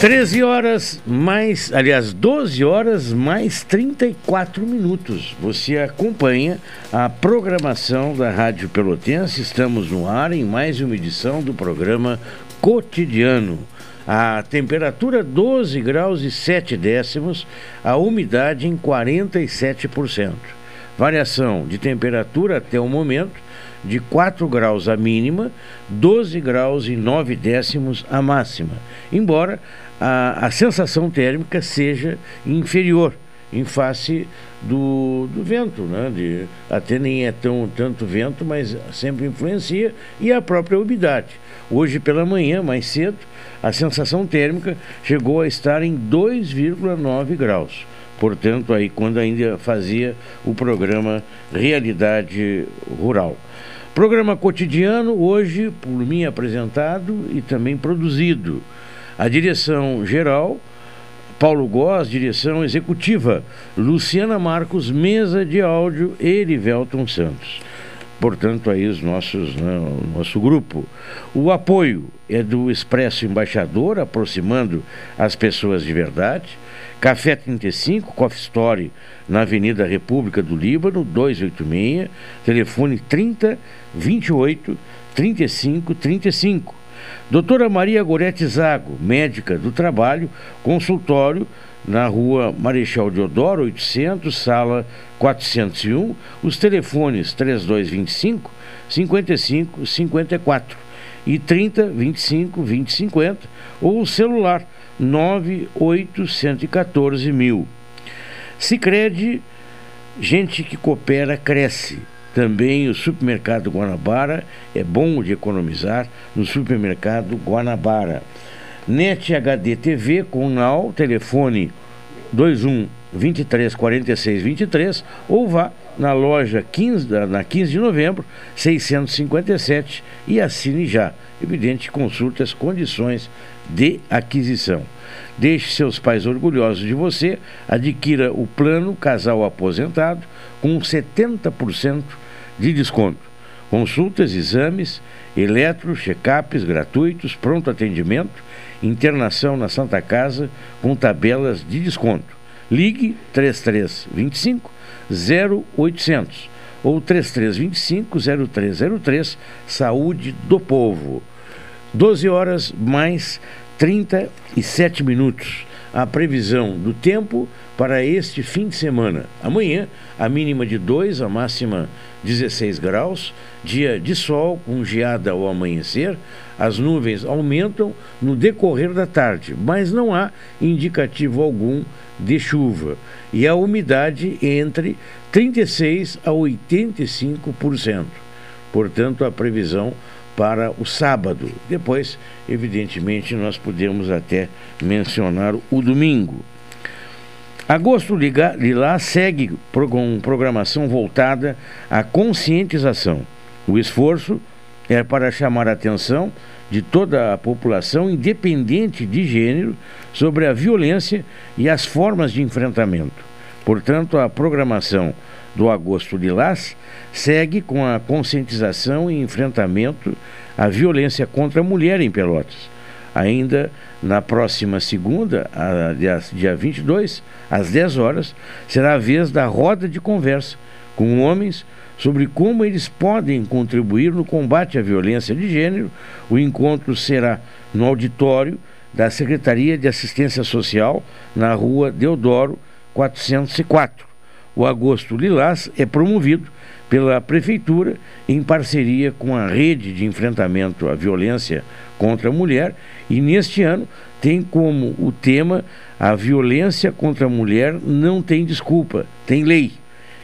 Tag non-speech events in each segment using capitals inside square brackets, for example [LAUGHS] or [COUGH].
Treze horas mais, aliás, 12 horas mais 34 minutos. Você acompanha a programação da Rádio Pelotense. Estamos no ar em mais uma edição do programa Cotidiano. A temperatura 12 graus e 7 décimos, a umidade em 47%. Variação de temperatura até o momento de 4 graus a mínima, 12 graus e 9 décimos a máxima. Embora a, a sensação térmica seja inferior em face do, do vento, né? De, até nem é tão tanto vento, mas sempre influencia, e a própria umidade. Hoje pela manhã, mais cedo, a sensação térmica chegou a estar em 2,9 graus. Portanto, aí quando ainda fazia o programa Realidade Rural. Programa cotidiano, hoje por mim apresentado e também produzido. A direção geral, Paulo Góes, direção executiva, Luciana Marcos, mesa de áudio, Erivelton Santos. Portanto, aí os nossos, né, o nosso grupo. O apoio é do Expresso Embaixador, aproximando as pessoas de verdade. Café 35, Coffee Story, na Avenida República do Líbano, 286, telefone 30 28 35 35. Doutora Maria Gorete Zago, médica do trabalho, consultório na rua Marechal Deodoro, 800, sala 401, os telefones 3225 55 54 e 30 25 20 50 ou o celular 9814 mil. Sicredi, gente que coopera cresce. Também o supermercado Guanabara é bom de economizar no supermercado Guanabara. NET HD TV com NAU, telefone 21 23 46 23 ou vá na loja 15, na 15 de novembro, 657 e assine já. Evidente, consulte as condições de aquisição. Deixe seus pais orgulhosos de você, adquira o plano Casal Aposentado com 70% de desconto. Consultas, exames, eletro, check-ups gratuitos, pronto atendimento, internação na Santa Casa com tabelas de desconto. Ligue 3325 0800 ou 3325 0303 Saúde do Povo. 12 horas mais 37 minutos. A previsão do tempo para este fim de semana. Amanhã, a mínima de 2, a máxima 16 graus. Dia de sol, com geada ao amanhecer. As nuvens aumentam no decorrer da tarde, mas não há indicativo algum de chuva. E a umidade entre 36% a 85%. Portanto, a previsão para o sábado. Depois, evidentemente, nós podemos até mencionar o domingo. Agosto Lilás segue com programação voltada à conscientização. O esforço é para chamar a atenção de toda a população, independente de gênero, sobre a violência e as formas de enfrentamento. Portanto, a programação do Agosto Lilás segue com a conscientização e enfrentamento à violência contra a mulher em Pelotas. Ainda na próxima segunda, dia 22, às 10 horas, será a vez da roda de conversa com homens sobre como eles podem contribuir no combate à violência de gênero. O encontro será no auditório da Secretaria de Assistência Social, na rua Deodoro 404. O Agosto Lilás é promovido pela Prefeitura, em parceria com a Rede de Enfrentamento à Violência contra a Mulher, e neste ano tem como o tema A Violência contra a Mulher não tem desculpa, tem lei,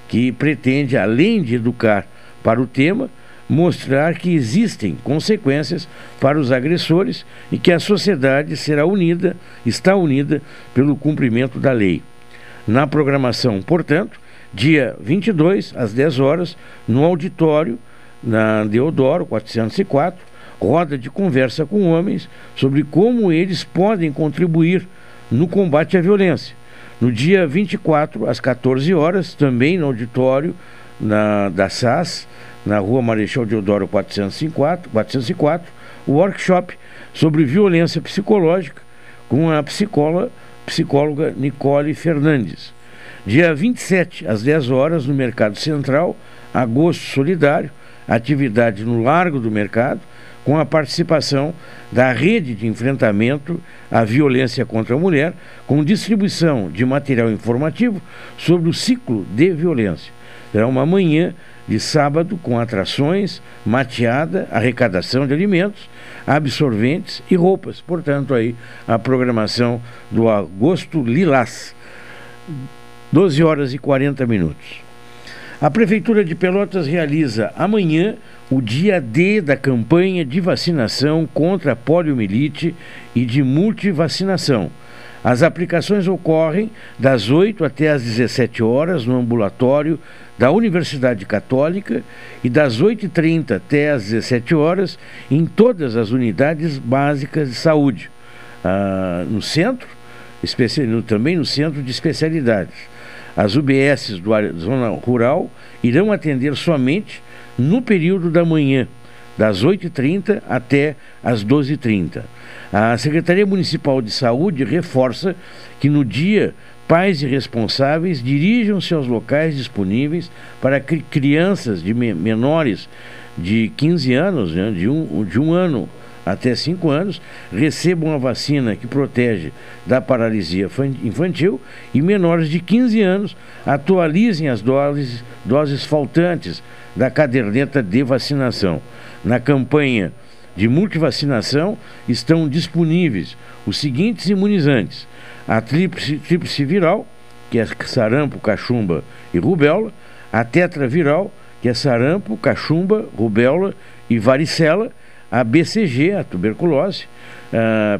que pretende, além de educar para o tema, mostrar que existem consequências para os agressores e que a sociedade será unida, está unida pelo cumprimento da lei. Na programação, portanto, dia 22, às 10 horas, no auditório, na Deodoro 404, roda de conversa com homens sobre como eles podem contribuir no combate à violência. No dia 24, às 14 horas, também no auditório na, da SAS, na rua Marechal Deodoro 404, 404, o workshop sobre violência psicológica com a psicóloga, psicóloga Nicole Fernandes. Dia 27, às 10 horas, no Mercado Central, Agosto Solidário, atividade no Largo do Mercado, com a participação da rede de enfrentamento à violência contra a mulher, com distribuição de material informativo sobre o ciclo de violência. Será uma manhã de sábado com atrações, mateada, arrecadação de alimentos, absorventes e roupas. Portanto, aí a programação do Agosto Lilás. 12 horas e 40 minutos. A Prefeitura de Pelotas realiza amanhã o dia D da campanha de vacinação contra a poliomielite e de multivacinação. As aplicações ocorrem das 8 até as 17 horas no ambulatório da Universidade Católica e das 8h30 até as 17 horas em todas as unidades básicas de saúde. Ah, no centro, também no centro de especialidades. As UBSs do área, zona rural irão atender somente no período da manhã, das 8h30 até as 12h30. A Secretaria Municipal de Saúde reforça que no dia pais e responsáveis dirijam-se aos locais disponíveis para crianças de menores de 15 anos, né, de, um, de um ano até 5 anos recebam a vacina que protege da paralisia infantil e menores de 15 anos atualizem as doses, doses faltantes da caderneta de vacinação. Na campanha de multivacinação estão disponíveis os seguintes imunizantes: a tríplice, tríplice viral, que é sarampo, cachumba e rubéola, a tetraviral, que é sarampo, cachumba, rubéola e varicela a BCG, a tuberculose,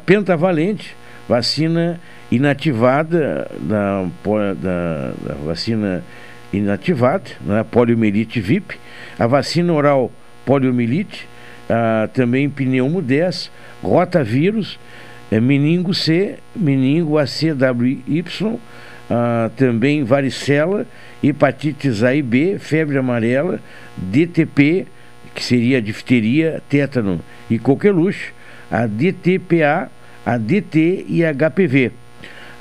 pentavalente, vacina inativada da, da, da vacina inativada, né, poliomielite VIP, a vacina oral poliomielite, também pneumo 10, rotavírus, é, meningo C, meningo ACWY, também varicela, hepatites A e B, febre amarela, DTP, que seria a difteria, tétano e coqueluche, a DTPA, a DT e a HPV.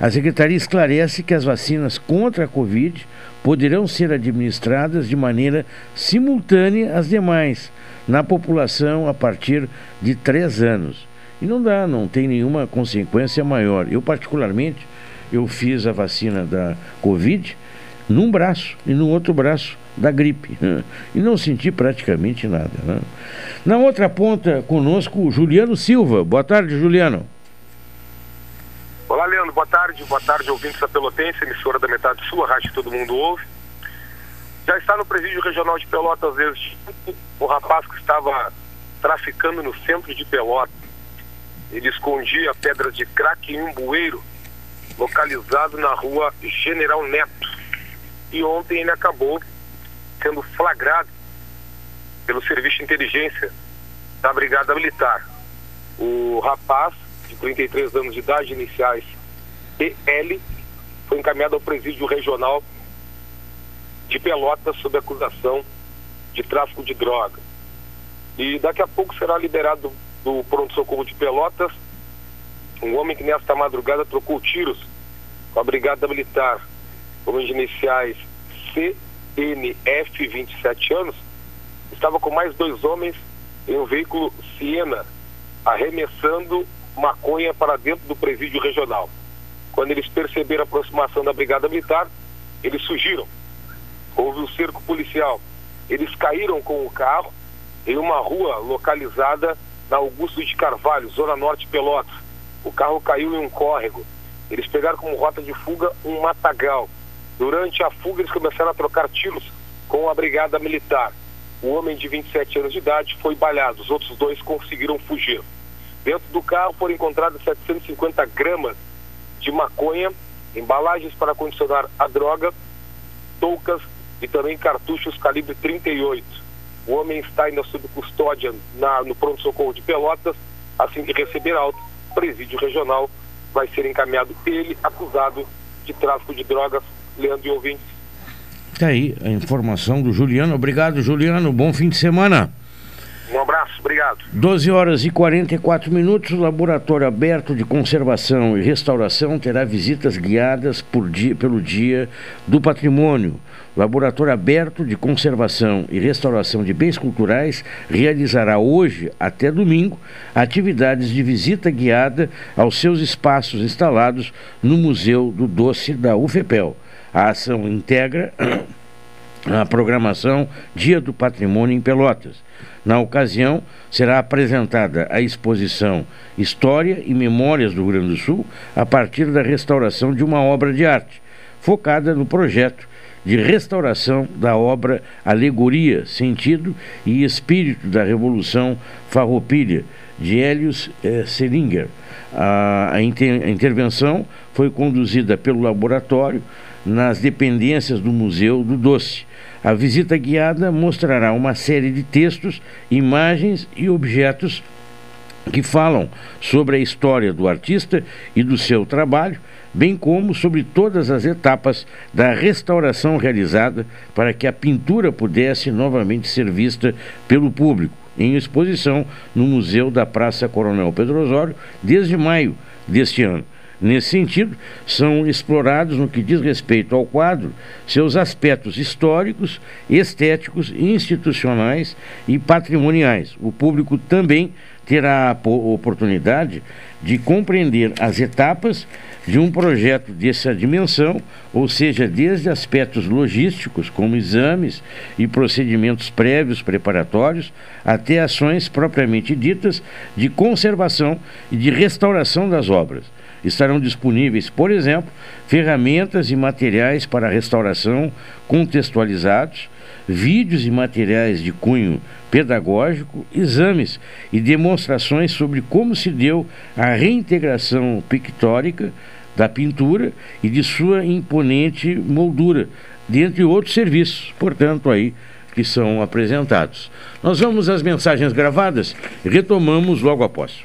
A Secretaria esclarece que as vacinas contra a Covid poderão ser administradas de maneira simultânea às demais, na população a partir de três anos. E não dá, não tem nenhuma consequência maior. Eu, particularmente, eu fiz a vacina da Covid num braço e no outro braço da gripe né? e não senti praticamente nada. Né? Na outra ponta, conosco, Juliano Silva. Boa tarde, Juliano. Olá, Leandro. Boa tarde. Boa tarde, ouvintes da Pelotense, emissora da Metade Sul, a todo mundo ouve. Já está no presídio regional de Pelotas desde o rapaz que estava traficando no centro de Pelotas. Ele escondia pedras de crack em um bueiro localizado na rua General Neto. E ontem ele acabou sendo flagrado pelo Serviço de Inteligência da Brigada Militar. O rapaz, de 33 anos de idade, iniciais EL, foi encaminhado ao presídio regional de Pelotas sob acusação de tráfico de droga. E daqui a pouco será liberado do pronto-socorro de Pelotas um homem que nesta madrugada trocou tiros com a Brigada Militar, com as iniciais C NF, 27 anos, estava com mais dois homens em um veículo Siena, arremessando maconha para dentro do presídio regional. Quando eles perceberam a aproximação da Brigada Militar, eles fugiram. Houve um cerco policial Eles caíram com o carro em uma rua localizada na Augusto de Carvalho, Zona Norte Pelotas. O carro caiu em um córrego. Eles pegaram como rota de fuga um matagal. Durante a fuga, eles começaram a trocar tiros com a brigada militar. O homem de 27 anos de idade foi baleado. Os outros dois conseguiram fugir. Dentro do carro foram encontradas 750 gramas de maconha, embalagens para condicionar a droga, toucas e também cartuchos calibre 38. O homem está ainda sob custódia na, no pronto-socorro de Pelotas. Assim que receber alta, presídio regional vai ser encaminhado ele, acusado de tráfico de drogas. Leandro e ouvintes. Está aí a informação do Juliano. Obrigado, Juliano. Bom fim de semana. Um abraço, obrigado. 12 horas e 44 minutos. O Laboratório Aberto de Conservação e Restauração terá visitas guiadas por dia, pelo Dia do Patrimônio. Laboratório Aberto de Conservação e Restauração de Bens Culturais realizará hoje até domingo atividades de visita guiada aos seus espaços instalados no Museu do Doce da UFEPEL. A ação integra a programação Dia do Patrimônio em Pelotas. Na ocasião, será apresentada a exposição História e Memórias do Rio Grande do Sul a partir da restauração de uma obra de arte, focada no projeto de restauração da obra Alegoria, Sentido e Espírito da Revolução Farroupilha, de Helios eh, Selinger. A, a, inter, a intervenção foi conduzida pelo laboratório nas dependências do Museu do Doce a visita guiada mostrará uma série de textos, imagens e objetos que falam sobre a história do artista e do seu trabalho, bem como sobre todas as etapas da restauração realizada para que a pintura pudesse novamente ser vista pelo público, em exposição no Museu da Praça Coronel Pedro Osório desde maio deste ano. Nesse sentido, são explorados, no que diz respeito ao quadro, seus aspectos históricos, estéticos, institucionais e patrimoniais. O público também terá a oportunidade de compreender as etapas de um projeto dessa dimensão, ou seja, desde aspectos logísticos, como exames e procedimentos prévios preparatórios, até ações propriamente ditas de conservação e de restauração das obras. Estarão disponíveis, por exemplo, ferramentas e materiais para restauração contextualizados, vídeos e materiais de cunho pedagógico, exames e demonstrações sobre como se deu a reintegração pictórica da pintura e de sua imponente moldura, dentre outros serviços, portanto, aí que são apresentados. Nós vamos às mensagens gravadas e retomamos logo após.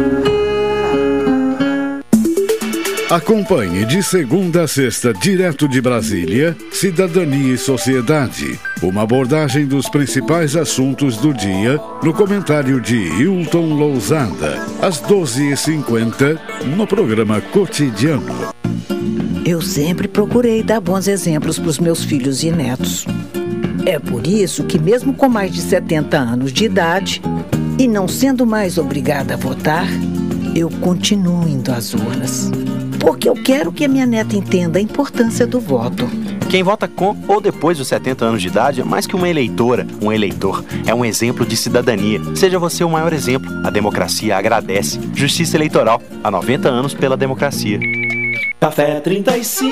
Acompanhe de segunda a sexta, direto de Brasília, Cidadania e Sociedade. Uma abordagem dos principais assuntos do dia no comentário de Hilton Lousada, às 12h50, no programa Cotidiano. Eu sempre procurei dar bons exemplos para os meus filhos e netos. É por isso que, mesmo com mais de 70 anos de idade e não sendo mais obrigada a votar, eu continuo indo às urnas porque eu quero que a minha neta entenda a importância do voto. Quem vota com ou depois dos 70 anos de idade é mais que uma eleitora, um eleitor. É um exemplo de cidadania. Seja você o maior exemplo. A democracia agradece. Justiça Eleitoral. Há 90 anos pela democracia. Café 35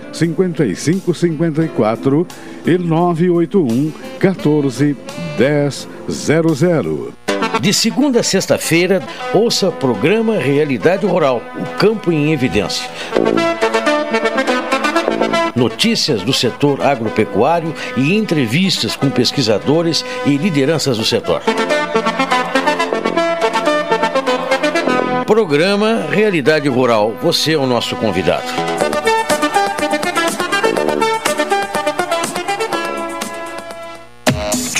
5554 e 981 14 1000. De segunda a sexta-feira, ouça o programa Realidade Rural, o campo em evidência. Notícias do setor agropecuário e entrevistas com pesquisadores e lideranças do setor. Programa Realidade Rural, você é o nosso convidado.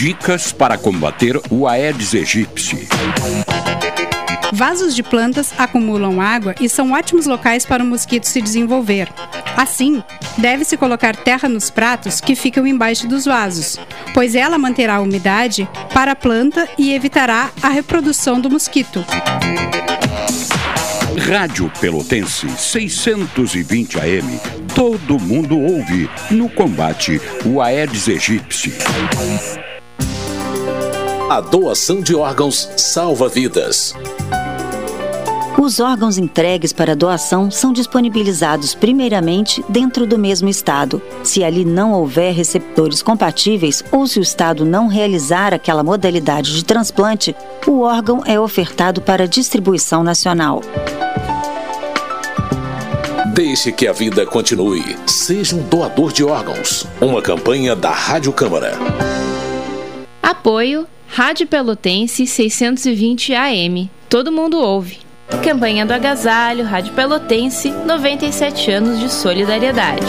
Dicas para combater o Aedes aegypti. Vasos de plantas acumulam água e são ótimos locais para o mosquito se desenvolver. Assim, deve-se colocar terra nos pratos que ficam embaixo dos vasos, pois ela manterá a umidade para a planta e evitará a reprodução do mosquito. Rádio Pelotense 620 AM. Todo mundo ouve no combate o Aedes aegypti. A doação de órgãos salva vidas. Os órgãos entregues para doação são disponibilizados primeiramente dentro do mesmo estado. Se ali não houver receptores compatíveis ou se o estado não realizar aquela modalidade de transplante, o órgão é ofertado para distribuição nacional. Deixe que a vida continue. Seja um doador de órgãos. Uma campanha da Rádio Câmara. Apoio Rádio Pelotense 620 AM. Todo mundo ouve. Campanha do Agasalho, Rádio Pelotense, 97 anos de solidariedade.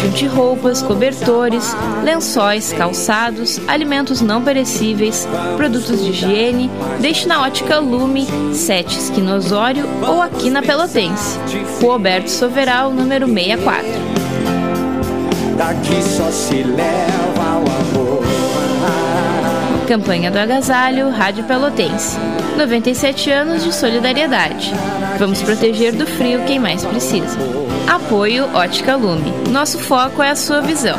Junte roupas, cobertores, lençóis, calçados, alimentos não perecíveis, produtos de higiene, deixe na ótica Lume, 7 Esquina Osório ou aqui na Pelotense. Rua Alberto Soveral, número 64. Daqui só se leva amor. Campanha do Agasalho, Rádio Pelotense. 97 anos de solidariedade. Vamos proteger do frio quem mais precisa. Apoio Ótica Lume. Nosso foco é a sua visão.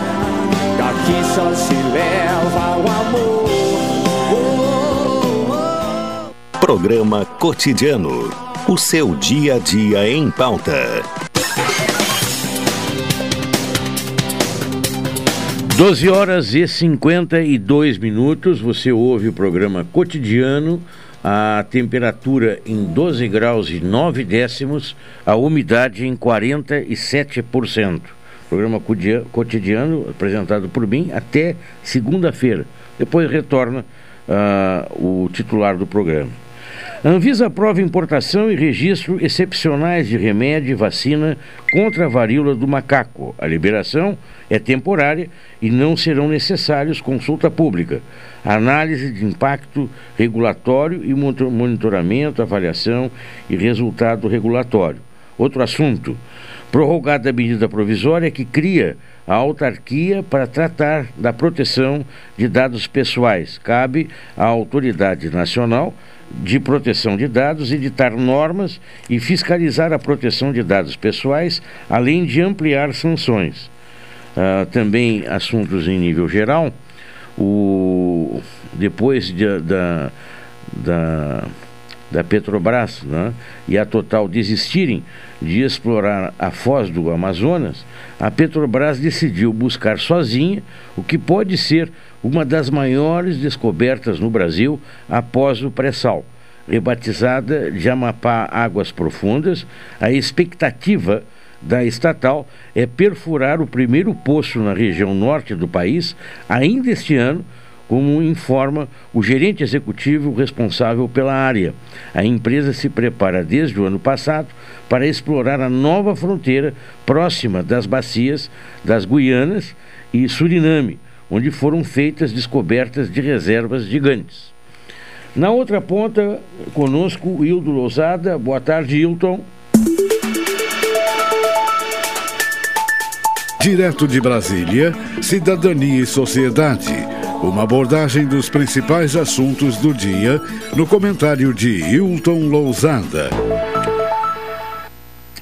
Daqui só se leva o amor. Programa Cotidiano. O seu dia a dia em pauta. 12 horas e 52 minutos, você ouve o programa cotidiano, a temperatura em 12 graus e 9 décimos, a umidade em 47%. Programa cotidiano apresentado por mim até segunda-feira. Depois retorna uh, o titular do programa. Anvisa aprova importação e registro excepcionais de remédio e vacina contra a varíola do macaco. A liberação é temporária e não serão necessários consulta pública, análise de impacto regulatório e monitoramento, avaliação e resultado regulatório. Outro assunto: prorrogada a medida provisória que cria a autarquia para tratar da proteção de dados pessoais. Cabe à autoridade nacional de proteção de dados, editar normas e fiscalizar a proteção de dados pessoais, além de ampliar sanções. Uh, também assuntos em nível geral, o, depois de, da, da, da Petrobras né, e a Total desistirem de explorar a foz do Amazonas, a Petrobras decidiu buscar sozinha o que pode ser uma das maiores descobertas no Brasil após o pré-sal. Rebatizada de Amapá Águas Profundas, a expectativa da estatal é perfurar o primeiro poço na região norte do país ainda este ano, como informa o gerente executivo responsável pela área. A empresa se prepara desde o ano passado para explorar a nova fronteira próxima das bacias das Guianas e Suriname, onde foram feitas descobertas de reservas gigantes. Na outra ponta, conosco, Hildo Lousada. Boa tarde, Hilton. Direto de Brasília, Cidadania e Sociedade. Uma abordagem dos principais assuntos do dia no comentário de Hilton Lousada.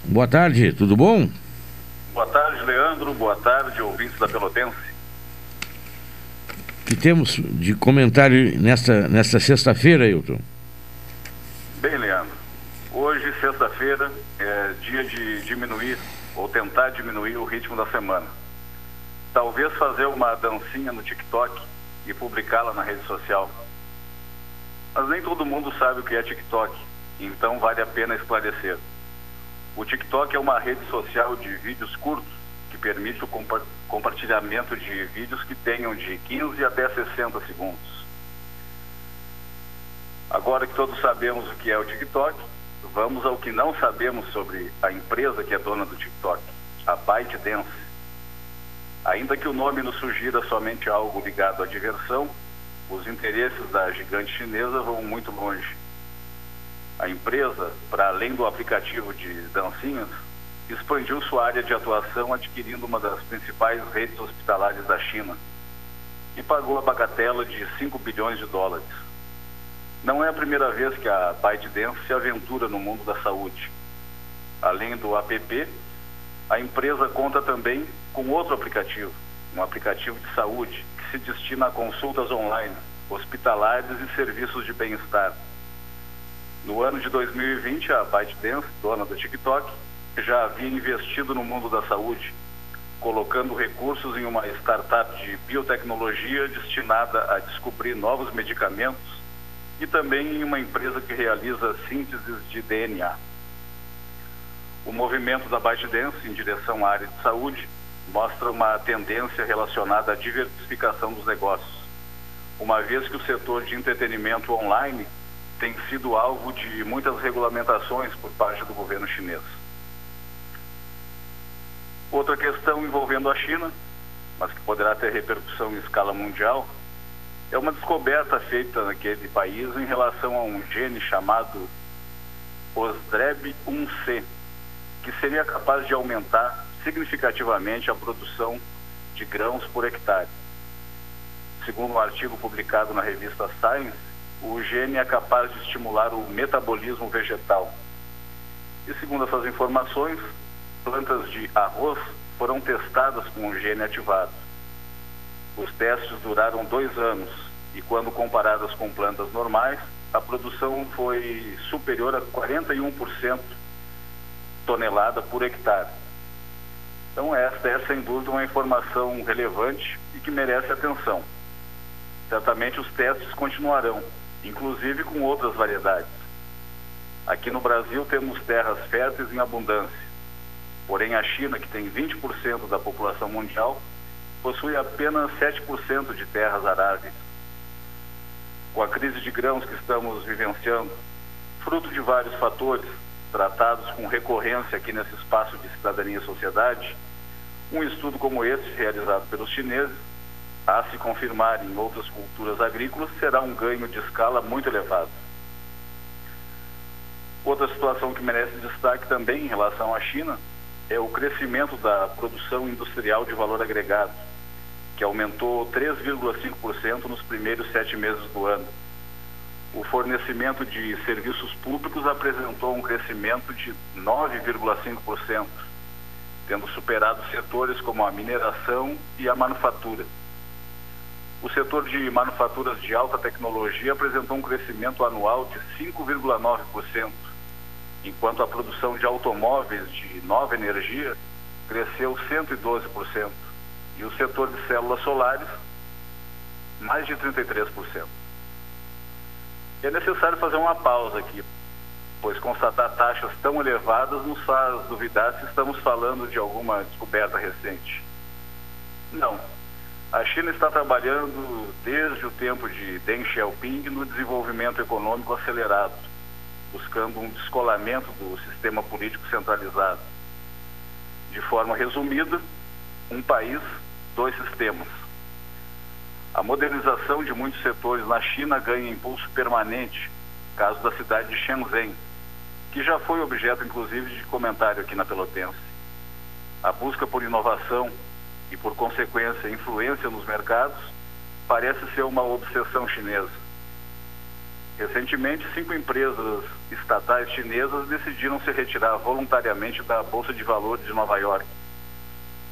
Boa tarde, tudo bom? Boa tarde, Leandro. Boa tarde, ouvintes da Pelotense. Que temos de comentário nesta, nesta sexta-feira, Hilton? Bem, Leandro. Hoje, sexta-feira, é dia de diminuir ou tentar diminuir o ritmo da semana. Talvez fazer uma dancinha no TikTok e publicá-la na rede social. Mas nem todo mundo sabe o que é TikTok, então vale a pena esclarecer. O TikTok é uma rede social de vídeos curtos que permite o compa compartilhamento de vídeos que tenham de 15 até 60 segundos. Agora que todos sabemos o que é o TikTok, vamos ao que não sabemos sobre a empresa que é dona do TikTok, a ByteDance. Ainda que o nome nos sugira somente algo ligado à diversão, os interesses da gigante chinesa vão muito longe. A empresa, para além do aplicativo de dancinhas, expandiu sua área de atuação adquirindo uma das principais redes hospitalares da China e pagou a bagatela de 5 bilhões de dólares. Não é a primeira vez que a ByteDance se aventura no mundo da saúde. Além do app, a empresa conta também com outro aplicativo, um aplicativo de saúde que se destina a consultas online, hospitalares e serviços de bem-estar. No ano de 2020, a ByteDance, dona do TikTok, já havia investido no mundo da saúde, colocando recursos em uma startup de biotecnologia destinada a descobrir novos medicamentos e também em uma empresa que realiza sínteses de DNA. O movimento da ByteDance em direção à área de saúde mostra uma tendência relacionada à diversificação dos negócios, uma vez que o setor de entretenimento online tem sido alvo de muitas regulamentações por parte do governo chinês. Outra questão envolvendo a China, mas que poderá ter repercussão em escala mundial, é uma descoberta feita naquele país em relação a um gene chamado OSDREB1C, que seria capaz de aumentar significativamente a produção de grãos por hectare. Segundo um artigo publicado na revista Science, o gene é capaz de estimular o metabolismo vegetal. E segundo essas informações, plantas de arroz foram testadas com o gene ativado. Os testes duraram dois anos e, quando comparadas com plantas normais, a produção foi superior a 41% tonelada por hectare. Então, esta é sem dúvida uma informação relevante e que merece atenção. Certamente os testes continuarão, inclusive com outras variedades. Aqui no Brasil temos terras férteis em abundância. Porém, a China, que tem 20% da população mundial, possui apenas 7% de terras aráveis. Com a crise de grãos que estamos vivenciando, fruto de vários fatores tratados com recorrência aqui nesse espaço de cidadania e sociedade, um estudo como esse, realizado pelos chineses, a se confirmar em outras culturas agrícolas, será um ganho de escala muito elevado. Outra situação que merece destaque também em relação à China é o crescimento da produção industrial de valor agregado, que aumentou 3,5% nos primeiros sete meses do ano. O fornecimento de serviços públicos apresentou um crescimento de 9,5%, tendo superado setores como a mineração e a manufatura. O setor de manufaturas de alta tecnologia apresentou um crescimento anual de 5,9%, enquanto a produção de automóveis de nova energia cresceu 112%, e o setor de células solares, mais de 33%. É necessário fazer uma pausa aqui, pois constatar taxas tão elevadas nos faz duvidar se estamos falando de alguma descoberta recente. Não. A China está trabalhando desde o tempo de Deng Xiaoping no desenvolvimento econômico acelerado, buscando um descolamento do sistema político centralizado. De forma resumida, um país, dois sistemas. A modernização de muitos setores na China ganha impulso permanente, caso da cidade de Shenzhen, que já foi objeto inclusive de comentário aqui na Pelotense. A busca por inovação e, por consequência, influência nos mercados parece ser uma obsessão chinesa. Recentemente, cinco empresas estatais chinesas decidiram se retirar voluntariamente da Bolsa de Valores de Nova York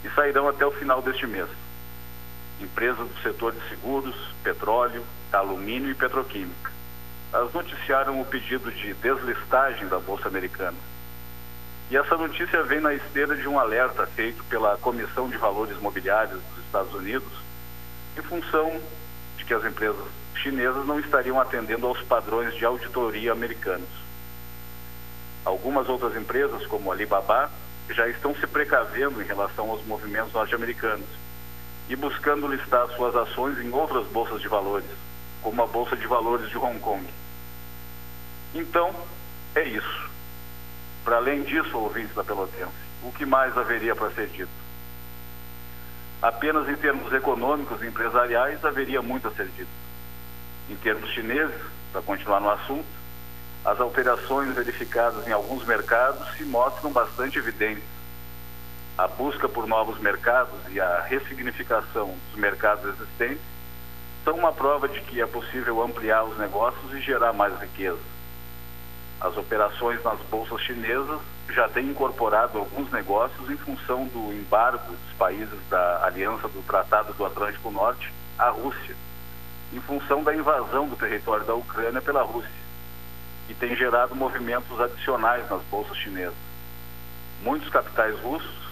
e sairão até o final deste mês empresas do setor de seguros, petróleo, alumínio e petroquímica. Elas noticiaram o pedido de deslistagem da Bolsa Americana. E essa notícia vem na esteira de um alerta feito pela Comissão de Valores Mobiliários dos Estados Unidos, em função de que as empresas chinesas não estariam atendendo aos padrões de auditoria americanos. Algumas outras empresas, como Alibaba, já estão se precavendo em relação aos movimentos norte-americanos e buscando listar suas ações em outras bolsas de valores, como a Bolsa de Valores de Hong Kong. Então, é isso. Para além disso, ouvintes da Pelotense, o que mais haveria para ser dito? Apenas em termos econômicos e empresariais haveria muito a ser dito. Em termos chineses, para continuar no assunto, as alterações verificadas em alguns mercados se mostram bastante evidentes a busca por novos mercados e a ressignificação dos mercados existentes são uma prova de que é possível ampliar os negócios e gerar mais riqueza. As operações nas bolsas chinesas já têm incorporado alguns negócios em função do embargo dos países da Aliança do Tratado do Atlântico Norte à Rússia, em função da invasão do território da Ucrânia pela Rússia, e tem gerado movimentos adicionais nas bolsas chinesas. Muitos capitais russos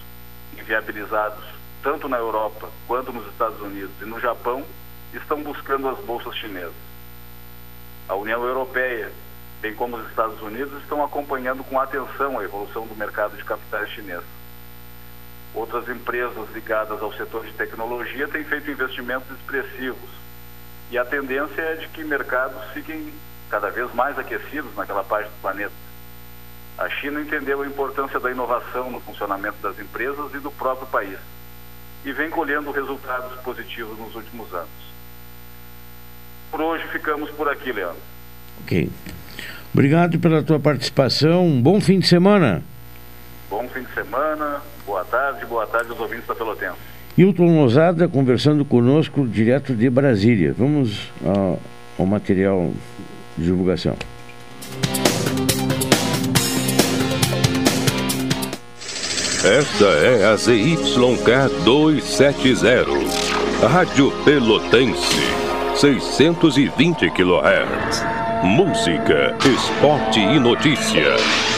inviabilizados tanto na Europa quanto nos Estados Unidos e no Japão estão buscando as bolsas chinesas. A União Europeia, bem como os Estados Unidos, estão acompanhando com atenção a evolução do mercado de capitais chinês. Outras empresas ligadas ao setor de tecnologia têm feito investimentos expressivos e a tendência é de que mercados fiquem cada vez mais aquecidos naquela parte do planeta. A China entendeu a importância da inovação no funcionamento das empresas e do próprio país e vem colhendo resultados positivos nos últimos anos. Por hoje ficamos por aqui, Leandro. Ok. Obrigado pela tua participação. Um bom fim de semana. Bom fim de semana. Boa tarde. Boa tarde aos ouvintes da Pelotense. Hilton Lozada conversando conosco direto de Brasília. Vamos ao, ao material de divulgação. Esta é a ZYK 270, Rádio Pelotense, 620 kHz. Música, esporte e notícia.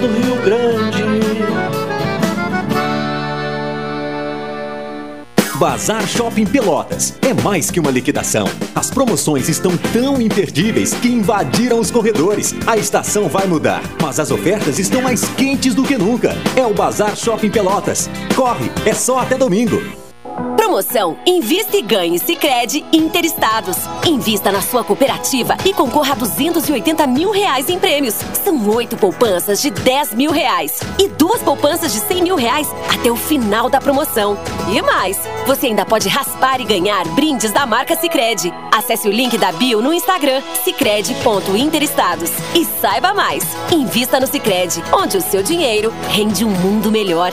do Rio Grande. Bazar Shopping Pelotas é mais que uma liquidação. As promoções estão tão imperdíveis que invadiram os corredores. A estação vai mudar, mas as ofertas estão mais quentes do que nunca. É o Bazar Shopping Pelotas. Corre, é só até domingo. Promoção Invista e Ganhe Sicredi Interestados. Invista na sua cooperativa e concorra a 280 mil reais em prêmios. São oito poupanças de 10 mil reais e duas poupanças de 100 mil reais até o final da promoção. E mais, você ainda pode raspar e ganhar brindes da marca Sicredi. Acesse o link da bio no Instagram sicredi.interestados e saiba mais. Invista no Sicredi, onde o seu dinheiro rende um mundo melhor.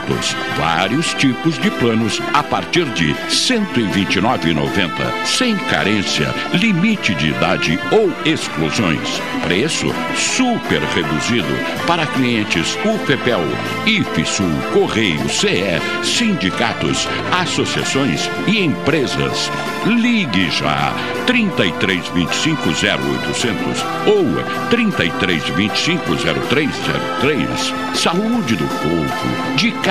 Vários tipos de planos a partir de R$ 129,90, sem carência, limite de idade ou exclusões. Preço super reduzido para clientes UFPEL, IFSUL, Correio, CE, sindicatos, associações e empresas. Ligue já 3325 0800 ou 3325 0303. Saúde do povo, de casa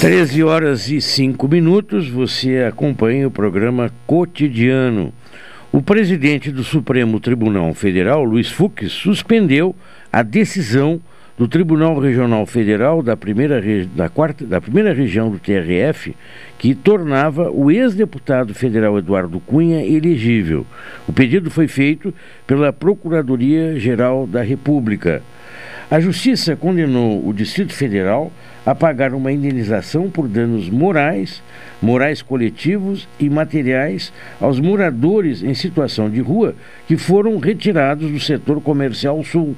13 horas e 5 minutos, você acompanha o programa Cotidiano. O presidente do Supremo Tribunal Federal, Luiz Fux, suspendeu a decisão do Tribunal Regional Federal da primeira, da, quarta, da primeira região do TRF, que tornava o ex-deputado federal Eduardo Cunha elegível. O pedido foi feito pela Procuradoria-Geral da República. A Justiça condenou o Distrito Federal a pagar uma indenização por danos morais, morais coletivos e materiais aos moradores em situação de rua que foram retirados do setor comercial sul.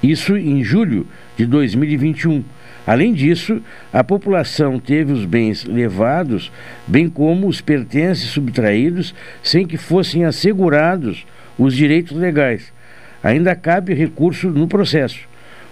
Isso em julho de 2021. Além disso, a população teve os bens levados, bem como os pertences subtraídos, sem que fossem assegurados os direitos legais. Ainda cabe recurso no processo.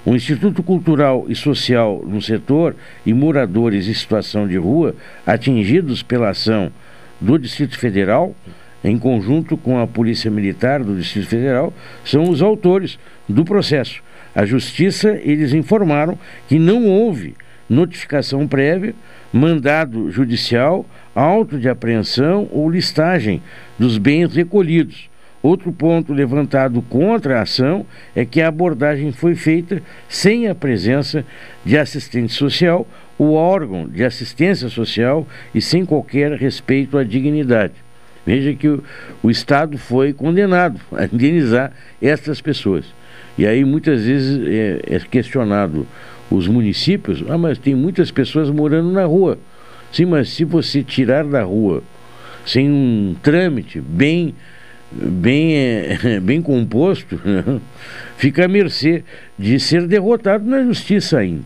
O Instituto Cultural e Social no setor e moradores em situação de rua atingidos pela ação do Distrito Federal, em conjunto com a Polícia Militar do Distrito Federal, são os autores do processo. A Justiça, eles informaram que não houve notificação prévia, mandado judicial, auto de apreensão ou listagem dos bens recolhidos Outro ponto levantado contra a ação é que a abordagem foi feita sem a presença de assistente social, o órgão de assistência social e sem qualquer respeito à dignidade. Veja que o, o Estado foi condenado a indenizar essas pessoas. E aí muitas vezes é, é questionado os municípios, ah, mas tem muitas pessoas morando na rua. Sim, mas se você tirar da rua sem um trâmite bem bem, é, [LAUGHS] bem composto, né? fica à mercê de ser derrotado na justiça ainda.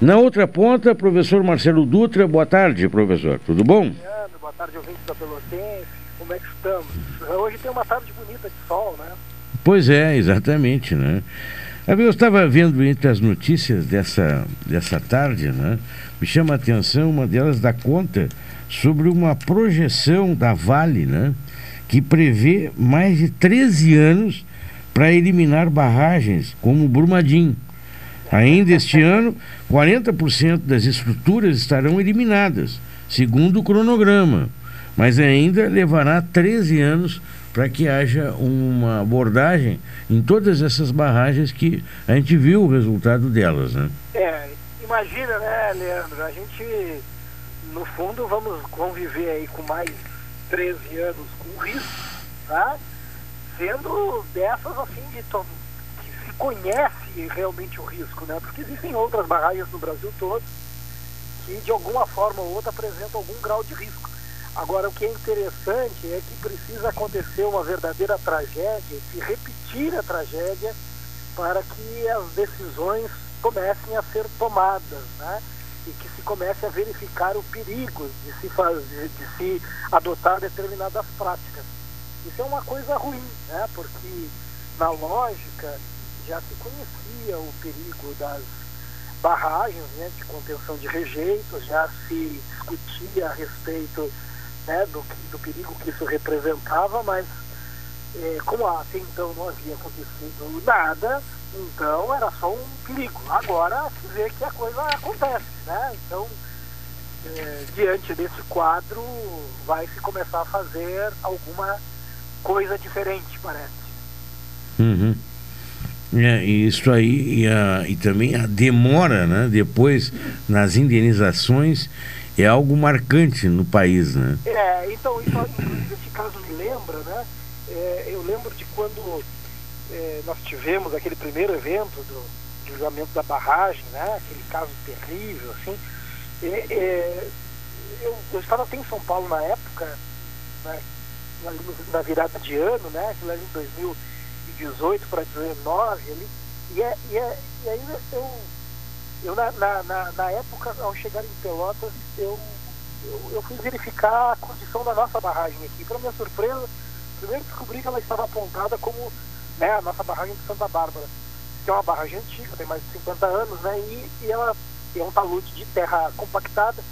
Na outra ponta, professor Marcelo Dutra, boa tarde, professor. Tudo bom? Boa tarde, ouvintes da Pelotense. Como é que estamos? Hoje tem uma tarde bonita de sol, né? Pois é, exatamente, né? Eu estava vendo entre as notícias dessa, dessa tarde, né? Me chama a atenção uma delas da conta sobre uma projeção da Vale, né? Que prevê mais de 13 anos para eliminar barragens como Brumadinho. Ainda este [LAUGHS] ano, 40% das estruturas estarão eliminadas, segundo o cronograma, mas ainda levará 13 anos para que haja uma abordagem em todas essas barragens que a gente viu o resultado delas, né? É, imagina, né, Leandro, a gente no fundo, vamos conviver aí com mais 13 anos com risco, tá? Sendo dessas, assim, de que se conhece realmente o risco, né? Porque existem outras barragens no Brasil todo que, de alguma forma ou outra, apresentam algum grau de risco. Agora, o que é interessante é que precisa acontecer uma verdadeira tragédia, se repetir a tragédia, para que as decisões comecem a ser tomadas, né? E que se comece a verificar o perigo de se fazer, de se adotar determinadas práticas. Isso é uma coisa ruim, né? Porque na lógica já se conhecia o perigo das barragens, né, de contenção de rejeitos, já se discutia a respeito né, do, do perigo que isso representava, mas eh, como até então não havia acontecido nada, então era só um perigo. Agora se vê que a coisa acontece, né? Então, eh, diante desse quadro, vai se começar a fazer alguma coisa diferente, parece. Uhum. É, e isso aí, e, a- e também a demora, né? Depois, nas indenizações, é algo marcante no país, né? É, então, isso, inclusive, esse caso me lembra, né? É, eu lembro de quando é, nós tivemos aquele primeiro evento do julgamento da barragem, né? Aquele caso terrível, assim. Eu, eu estava até em São Paulo na época, né? na, na virada de ano, né? Aquilo ali em 2018 para 2019 ali. E, é, e, é, e aí eu, eu na, na, na, na época, ao chegar em Pelotas, eu eu, eu fui verificar a condição da nossa barragem aqui. Para minha surpresa, primeiro descobri que ela estava apontada como né, a nossa barragem de Santa Bárbara, que é uma barragem antiga, tem mais de 50 anos, né? E, e ela é um talude de terra compactada.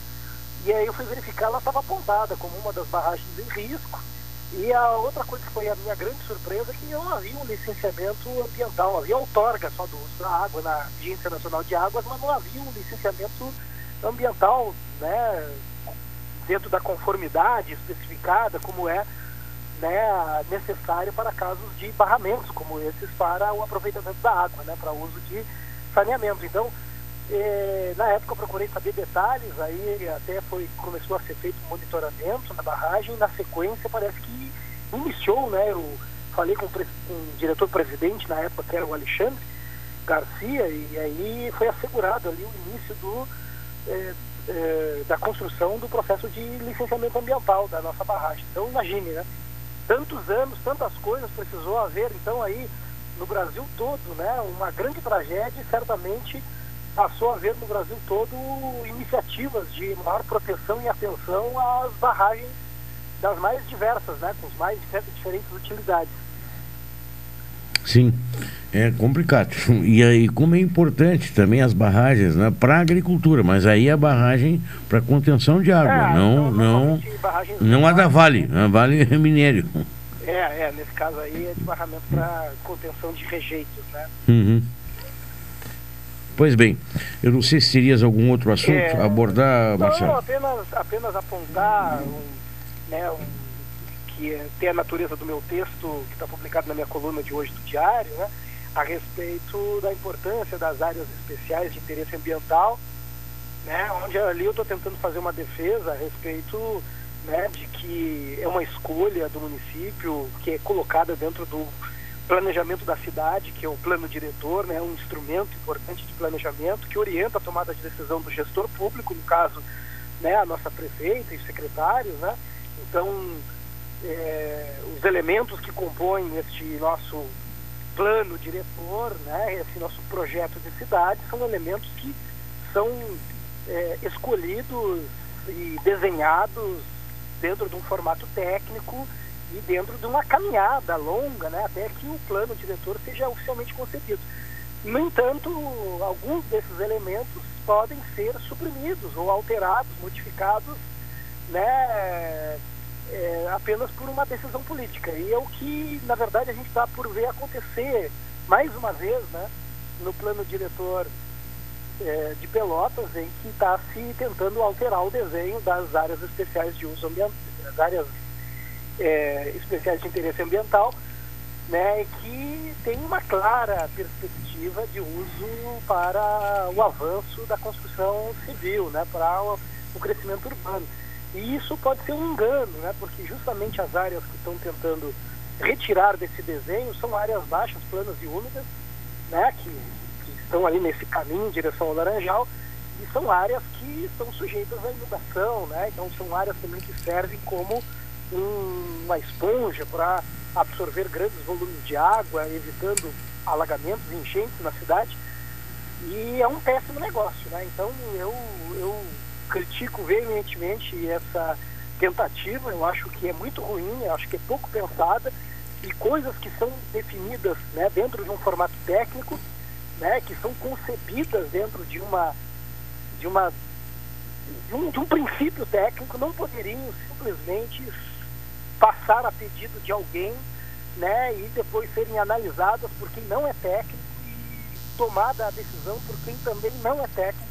E aí eu fui verificar, ela estava apontada como uma das barragens em risco. E a outra coisa que foi a minha grande surpresa é que não havia um licenciamento ambiental, havia outorga só do uso da água na Agência Nacional de Águas, mas não havia um licenciamento ambiental, né, dentro da conformidade especificada, como é né, necessário para casos de barramentos como esses para o aproveitamento da água, né, para uso de saneamento. Então, eh, na época eu procurei saber detalhes, aí até foi começou a ser feito um monitoramento na barragem, na sequência parece que iniciou, né, eu falei com com o diretor-presidente na época, que era o Alexandre Garcia, e aí foi assegurado ali o início do eh, eh, da construção do processo de licenciamento ambiental da nossa barragem. Então imagine, né? Tantos anos, tantas coisas precisou haver, então aí no Brasil todo, né? Uma grande tragédia e certamente passou a haver no Brasil todo iniciativas de maior proteção e atenção às barragens das mais diversas, né? Com mais diferentes utilidades. Sim, é complicado. E aí, como é importante também as barragens né, para a agricultura, mas aí a barragem para contenção de água, É, não, não, não a da Vale, a Vale é minério. É, é, nesse caso aí é de barramento para contenção de rejeitos, né? Uhum. Pois bem, eu não sei se terias algum outro assunto É. a abordar, Não, Marcelo. apenas, apenas apontar um, né, um, que é, tem a natureza do meu texto que está publicado na minha coluna de hoje do Diário, né, a respeito da importância das áreas especiais de interesse ambiental, né, onde ali eu estou tentando fazer uma defesa a respeito né, de que é uma escolha do município que é colocada dentro do planejamento da cidade, que é o plano diretor, né, um instrumento importante de planejamento que orienta a tomada de decisão do gestor público, no caso, né, a nossa prefeita e secretários, né? Então, é, os elementos que compõem este nosso plano diretor, né, esse nosso projeto de cidade, são elementos que são é, escolhidos e desenhados dentro de um formato técnico e dentro de uma caminhada longa, né, até que o plano diretor seja oficialmente concedido. No entanto, alguns desses elementos podem ser suprimidos ou alterados, modificados, né, é, apenas por uma decisão política. E é o que, na verdade, a gente está por ver acontecer mais uma vez, né, no plano diretor é, de Pelotas, em que está se tentando alterar o desenho das áreas especiais de uso ambiental, das áreas é, especiais de interesse ambiental, né, que tem uma clara perspectiva de uso para o avanço da construção civil, né, para o o crescimento urbano. E isso pode ser um engano, né? porque justamente as áreas que estão tentando retirar desse desenho são áreas baixas, planas e úmidas, né? que, que estão ali nesse caminho em direção ao Laranjal, e são áreas que estão sujeitas à inundação, né? então são áreas também que servem como um, uma esponja para absorver grandes volumes de água, evitando alagamentos e enchentes na cidade. E é um péssimo negócio, né? Então eu, eu critico veementemente essa tentativa, eu acho que é muito ruim, eu acho que é pouco pensada e coisas que são definidas né, dentro de um formato técnico, né, que são concebidas dentro de uma de uma de um, de um princípio técnico não poderiam simplesmente passar a pedido de alguém, né, e depois serem analisadas por quem não é técnico e tomada a decisão por quem também não é técnico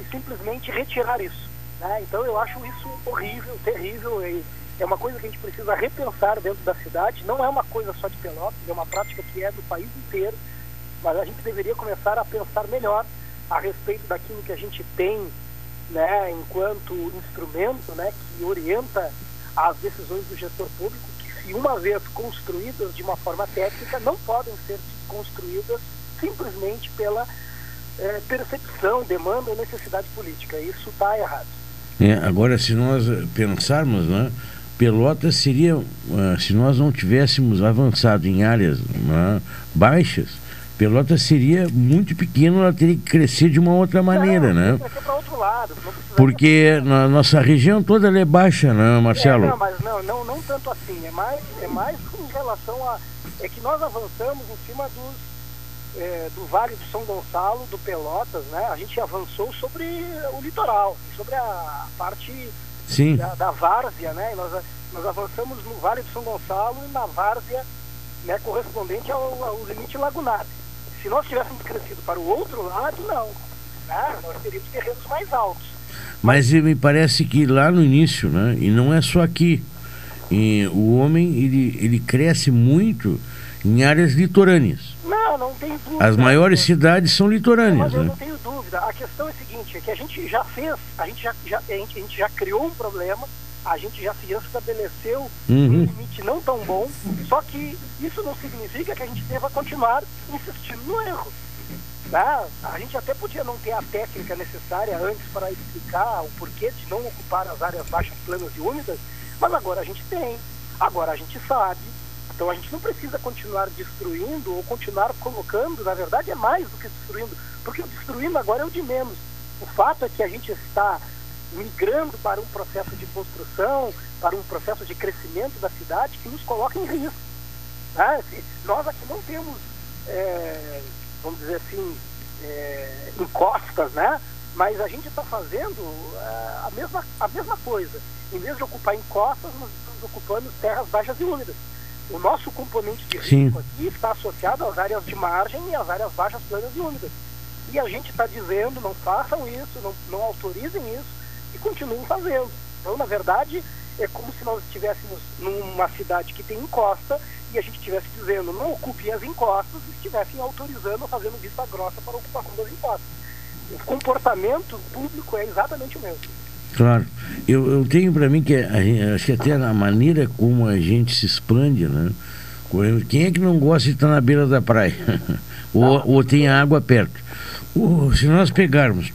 e simplesmente retirar isso. Né? Então eu acho isso horrível, terrível é uma coisa que a gente precisa repensar dentro da cidade. Não é uma coisa só de Pelotas, é uma prática que é do país inteiro, mas a gente deveria começar a pensar melhor a respeito daquilo que a gente tem, né, enquanto instrumento, né, que orienta as decisões do gestor público, que se uma vez construídas de uma forma técnica, não podem ser construídas simplesmente pela é, percepção, demanda ou necessidade política. Isso está errado. É, agora, se nós pensarmos, né, Pelotas seria, uh, se nós não tivéssemos avançado em áreas né, baixas, Pelotas seria muito pequeno, ela teria que crescer de uma outra maneira, não, né? Outro lado, Porque na nossa região toda é baixa, né, Marcelo? É, não, mas não, não, não tanto assim. É mais, é mais em relação a. É que nós avançamos em cima dos é, do Vale do São Gonçalo, do Pelotas, né? A gente avançou sobre o litoral, sobre a parte Sim. Da, da várzea, né? Nós, nós avançamos no Vale do São Gonçalo e na várzea né, correspondente ao, ao limite lagunar. Se nós tivéssemos crescido para o outro lado, não. Né? Nós teríamos terrenos mais altos. Mas me parece que lá no início, né? E não é só aqui. E o homem ele, ele cresce muito em áreas litorâneas. Não, não tem dúvida. As maiores cidades são litorâneas. Mas eu né? não tenho dúvida. A questão é a seguinte, é que a gente já fez, a gente já, já, a gente, a gente já criou um problema, a gente já se estabeleceu Uhum. um limite não tão bom, só que isso não significa que a gente deva continuar insistindo no erro. Tá? A gente até podia não ter a técnica necessária antes para explicar o porquê de não ocupar as áreas baixas, planas e úmidas, mas agora a gente tem, agora a gente sabe, então a gente não precisa continuar destruindo ou continuar colocando, na verdade é mais do que destruindo, porque o destruindo agora é o de menos. O fato é que a gente está migrando para um processo de construção, para um processo de crescimento da cidade que nos coloca em risco. Né? Nós aqui não temos, é, vamos dizer assim, é, encostas, né? Mas a gente está fazendo é, a, mesma, a mesma coisa. Em vez de ocupar encostas, nós estamos ocupando terras baixas e úmidas. O nosso componente de Sim. risco aqui está associado às áreas de margem e às áreas baixas, planas e úmidas. E a gente está dizendo, não façam isso, não, não autorizem isso e continuem fazendo. Então, na verdade, é como se nós estivéssemos numa cidade que tem encosta e a gente estivesse dizendo não ocupem as encostas e estivessem autorizando ou fazendo vista grossa para a ocupação das encostas. O comportamento público é exatamente o mesmo. Claro. Eu, eu tenho para mim que a acho que até a maneira como a gente se expande, né? Quem é que não gosta de estar na beira da praia? [LAUGHS] ou, ou tem água perto? O- se nós pegarmos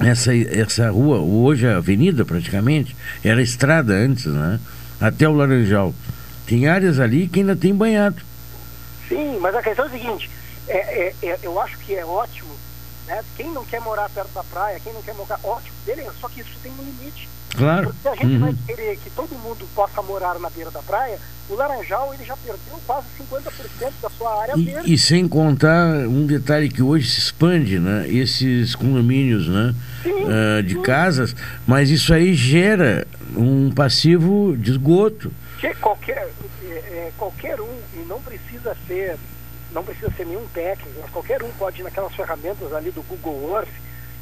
essa, essa rua, hoje a avenida praticamente, era estrada antes, né? Até o Laranjal. Tem áreas ali que ainda tem banhado. Sim, mas a questão é a seguinte, é, é- é- eu acho que é ótimo, né? Quem não quer morar perto da praia, quem não quer morar, ótimo, beleza, só que isso tem um limite. Claro. Porque se a gente Uhum. vai querer que todo mundo possa morar na beira da praia, o Laranjal ele já perdeu quase 50% da sua área verde. E, e sem contar um detalhe que hoje se expande, né? Esses condomínios, né? ah, de casas, mas isso aí gera um passivo de esgoto. Que qualquer, é, é, qualquer um, e não precisa ser, não precisa ser nenhum técnico, mas qualquer um pode ir naquelas ferramentas ali do Google Earth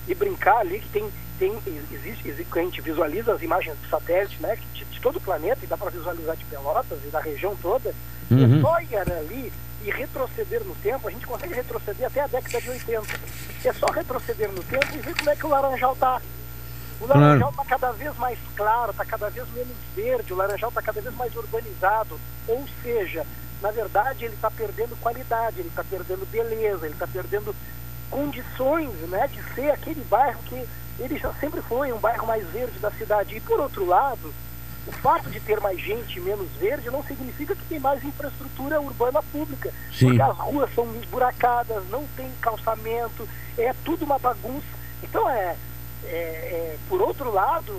e brincar ali que tem, tem existe, existe, a gente visualiza as imagens do satélite, né, de, de todo o planeta, e dá para visualizar de Pelotas e da região toda, Uhum. é só ir ali e retroceder no tempo, a gente consegue retroceder até a década de 80. É só retroceder no tempo e ver como é que o Laranjal está. O laranjal está cada vez mais claro, está cada vez menos verde, o laranjal está cada vez mais urbanizado. Ou seja, na verdade, ele está perdendo qualidade, ele está perdendo beleza, ele está perdendo condições né, de ser aquele bairro que ele já sempre foi um bairro mais verde da cidade. E por outro lado, o fato de ter mais gente menos verde não significa que tem mais infraestrutura urbana pública. Sim. Porque as ruas são esburacadas, não tem calçamento, é tudo uma bagunça. Então é, é, é por outro lado,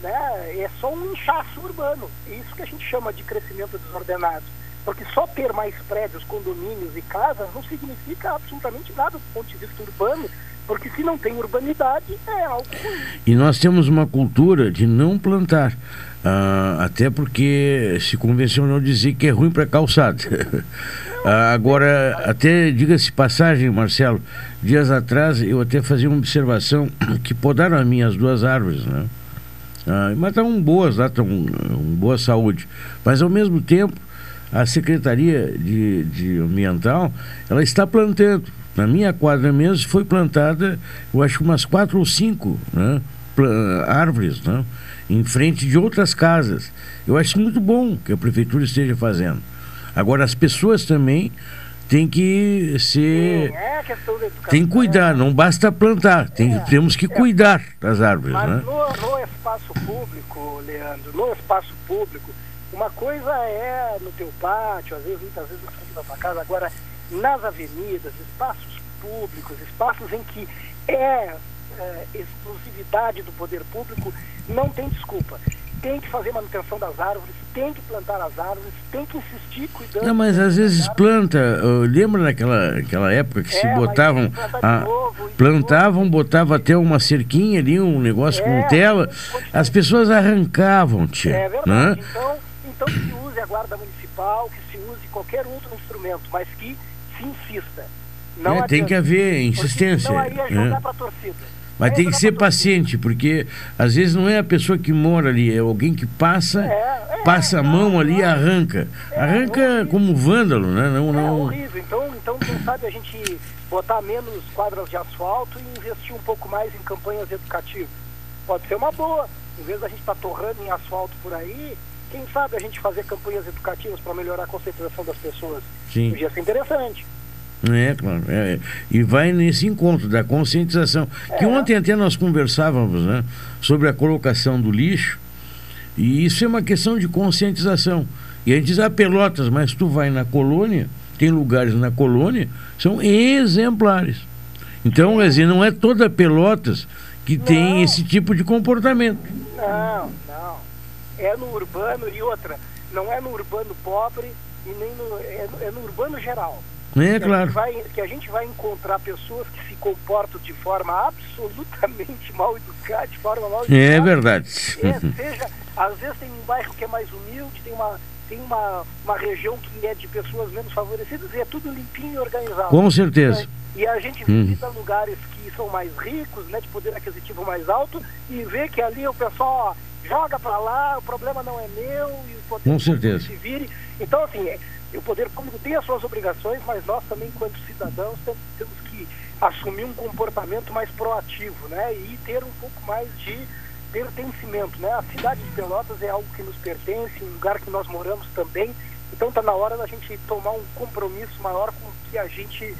né, é só um inchaço urbano. É isso que a gente chama de crescimento desordenado. Porque só ter mais prédios, condomínios e casas não significa absolutamente nada do ponto de vista urbano, porque se não tem urbanidade é algo ruim. E nós temos uma cultura de não plantar. Ah, até porque se convencionou dizer que é ruim para calçada. [LAUGHS] ah, agora, até diga-se passagem, Marcelo, dias atrás eu até fazia uma observação [COUGHS] que podaram as minhas duas árvores, né? Ah, mas estavam boas lá, estão em boa saúde. Mas ao mesmo tempo, a Secretaria de, de Ambiental, ela está plantando. Na minha quadra mesmo foi plantada, eu acho umas quatro ou cinco né, árvores, né, em frente de outras casas. Eu acho muito bom que a prefeitura esteja fazendo. Agora as pessoas também têm que ser. Sim, é. Tem que cuidar, não basta plantar, tem, é, temos que é, cuidar das árvores. Mas né? no, no espaço público, Leandro, no espaço público, uma coisa é no teu pátio, às vezes, muitas vezes na frente da tua casa, agora nas avenidas, espaços públicos, espaços em que é, é exclusividade do poder público, não tem desculpa. Tem que fazer manutenção das árvores, tem que plantar as árvores, tem que insistir cuidando. Não, mas às vezes planta. Lembra naquela aquela época que é, se botavam. A, novo, plantavam, botavam até uma cerquinha ali, um negócio é, com tela. As pessoas arrancavam, tia. É verdade. Né? Então, então que se use a guarda municipal, que se use qualquer outro instrumento, mas que se insista. Não é, tem que haver insistência. Aí é jogar para a torcida. Mas é tem que ser paciente, porque às vezes não é a pessoa que mora ali, é alguém que passa, é, é, passa a mão ali e arranca. É, arranca como vândalo, né? Não, é não... horrível. Então, então, quem sabe a gente botar menos quadras de asfalto e investir um pouco mais em campanhas educativas. Pode ser uma boa. Em vez da gente estar tá torrando em asfalto por aí, quem sabe a gente fazer campanhas educativas para melhorar a conscientização das pessoas. Sim. Podia ser interessante. É, claro. É, e vai nesse encontro da conscientização. É. Que ontem até nós conversávamos né, sobre a colocação do lixo, e isso é uma questão de conscientização. E a gente diz, ah, Pelotas, mas tu vai na colônia, tem lugares na colônia, são exemplares. Então, quer dizer, não é toda Pelotas que não. tem esse tipo de comportamento. Não, não é no urbano e outra, não é no urbano pobre e nem no, é, é no urbano geral. É, que claro. A vai, que a gente vai encontrar pessoas que se comportam de forma absolutamente [LAUGHS] mal educada, de forma mal educada. É verdade. É, seja, às vezes tem um bairro que é mais humilde, tem uma, tem uma, uma região que é de pessoas menos favorecidas e é tudo limpinho e organizado. Com certeza. E a gente hum. visita hum. lugares que são mais ricos, né, de poder aquisitivo mais alto, e vê que ali o pessoal joga para lá, o problema não é meu e o poder Com certeza. se vire. Então, assim, é, o poder público tem as suas obrigações, mas nós também, enquanto cidadãos, temos que assumir um comportamento mais proativo, né? E ter um pouco mais de pertencimento, né? A cidade de Pelotas é algo que nos pertence, um lugar que nós moramos também. Então está na hora da gente tomar um compromisso maior com o que a gente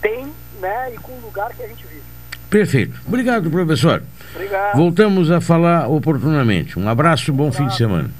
tem, né? E com o lugar que a gente vive. Perfeito. Obrigado, professor. Obrigado. Voltamos a falar oportunamente. Um abraço, bom fim de semana.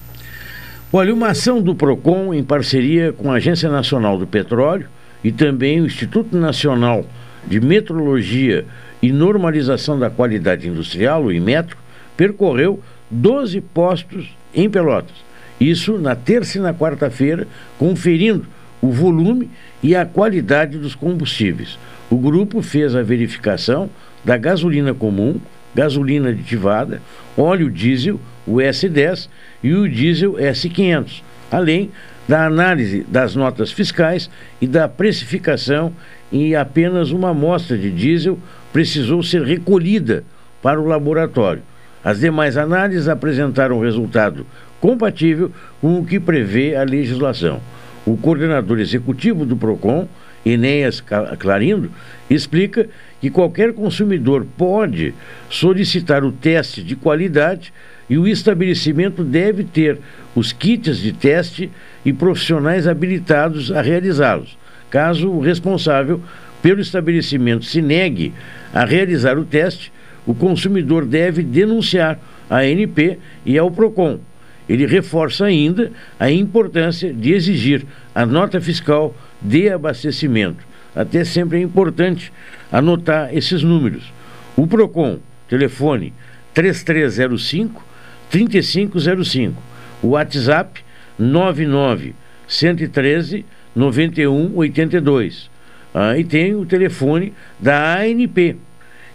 Olha, uma ação do PROCON em parceria com a Agência Nacional do Petróleo e também o Instituto Nacional de Metrologia e Normalização da Qualidade Industrial, o IMETRO, percorreu 12 postos em Pelotas. Isso na terça e na quarta-feira, conferindo o volume e a qualidade dos combustíveis. O grupo fez a verificação da gasolina comum, gasolina aditivada, óleo diesel, o S10 e o diesel S500, além da análise das notas fiscais e da precificação em apenas uma amostra de diesel precisou ser recolhida para o laboratório. As demais análises apresentaram resultado compatível com o que prevê a legislação. O coordenador executivo do PROCON Enéas Clarindo, explica que qualquer consumidor pode solicitar o teste de qualidade e o estabelecimento deve ter os kits de teste e profissionais habilitados a realizá-los. Caso o responsável pelo estabelecimento se negue a realizar o teste, o consumidor deve denunciar a ANP e ao PROCON. Ele reforça ainda a importância de exigir a nota fiscal de abastecimento. Até sempre é importante anotar esses números. O PROCON, telefone 3305 3505. O WhatsApp 99 113 9182. Ah, e tem o telefone da ANP,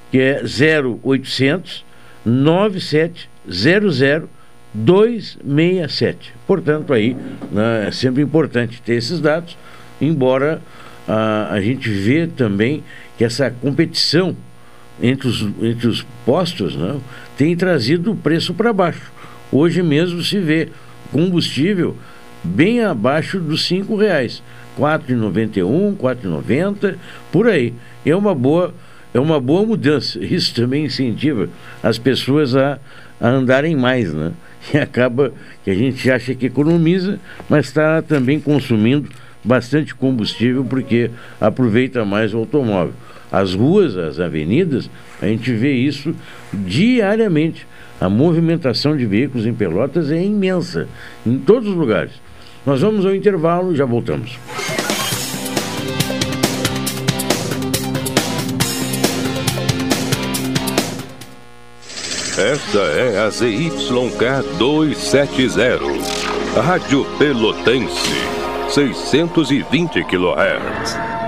que é 0800 9700 267. Portanto, aí né, é sempre importante ter esses dados, embora ah, a gente vê também que essa competição entre os, entre os postos né, tem trazido o preço para baixo. Hoje mesmo se vê combustível bem abaixo dos cinco reais, R$ 4,91, R$ 4,90, por aí. É uma boa é uma boa mudança. [LAUGHS] Isso também incentiva as pessoas a, a andarem mais, né? E acaba que a gente acha que economiza, mas está também consumindo bastante combustível porque aproveita mais o automóvel. As ruas, as avenidas, a gente vê isso diariamente. A movimentação de veículos em Pelotas é imensa, em todos os lugares. Nós vamos ao intervalo e já voltamos. Esta é a ZYK 270, Rádio Pelotense, 620 kHz.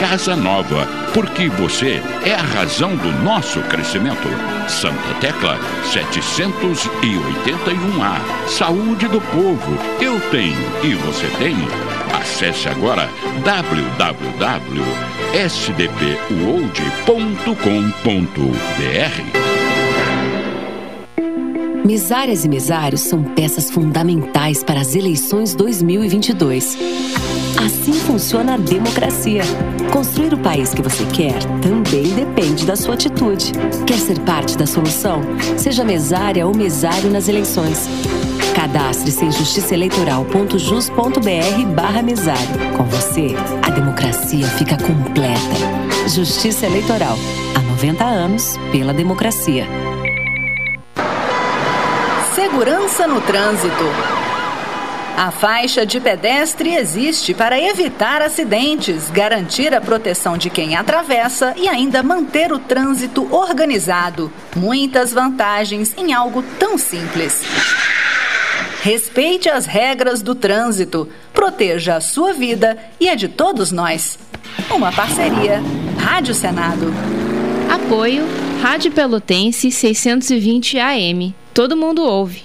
casa nova, porque você é a razão do nosso crescimento. Santa Tecla 781A. Saúde do povo, eu tenho e você tem. Acesse agora www.sdpworld.com.br. Mesárias e mesários são peças fundamentais para as eleições 2022. Assim funciona a democracia. Construir o país que você quer também depende da sua atitude. Quer ser parte da solução? Seja mesária ou mesário nas eleições. Cadastre-se em justiçaeleitoral.jus.br barra mesário. Com você, a democracia fica completa. Justiça Eleitoral. Há 90 anos pela democracia. Segurança no trânsito. A faixa de pedestre existe para evitar acidentes, garantir a proteção de quem atravessa e ainda manter o trânsito organizado. Muitas vantagens em algo tão simples. Respeite as regras do trânsito, proteja a sua vida e a de todos nós. Uma parceria. Rádio Senado. Apoio Rádio Pelotense 620 AM. Todo mundo ouve.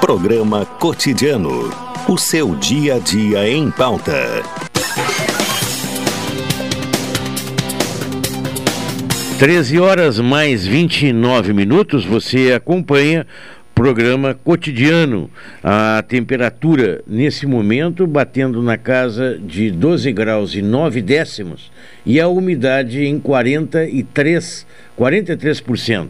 Programa Cotidiano. O seu dia a dia em pauta. Treze horas mais 29 minutos, você acompanha programa cotidiano. A temperatura nesse momento batendo na casa de 12 graus e 9 décimos e a umidade em 43, 43%.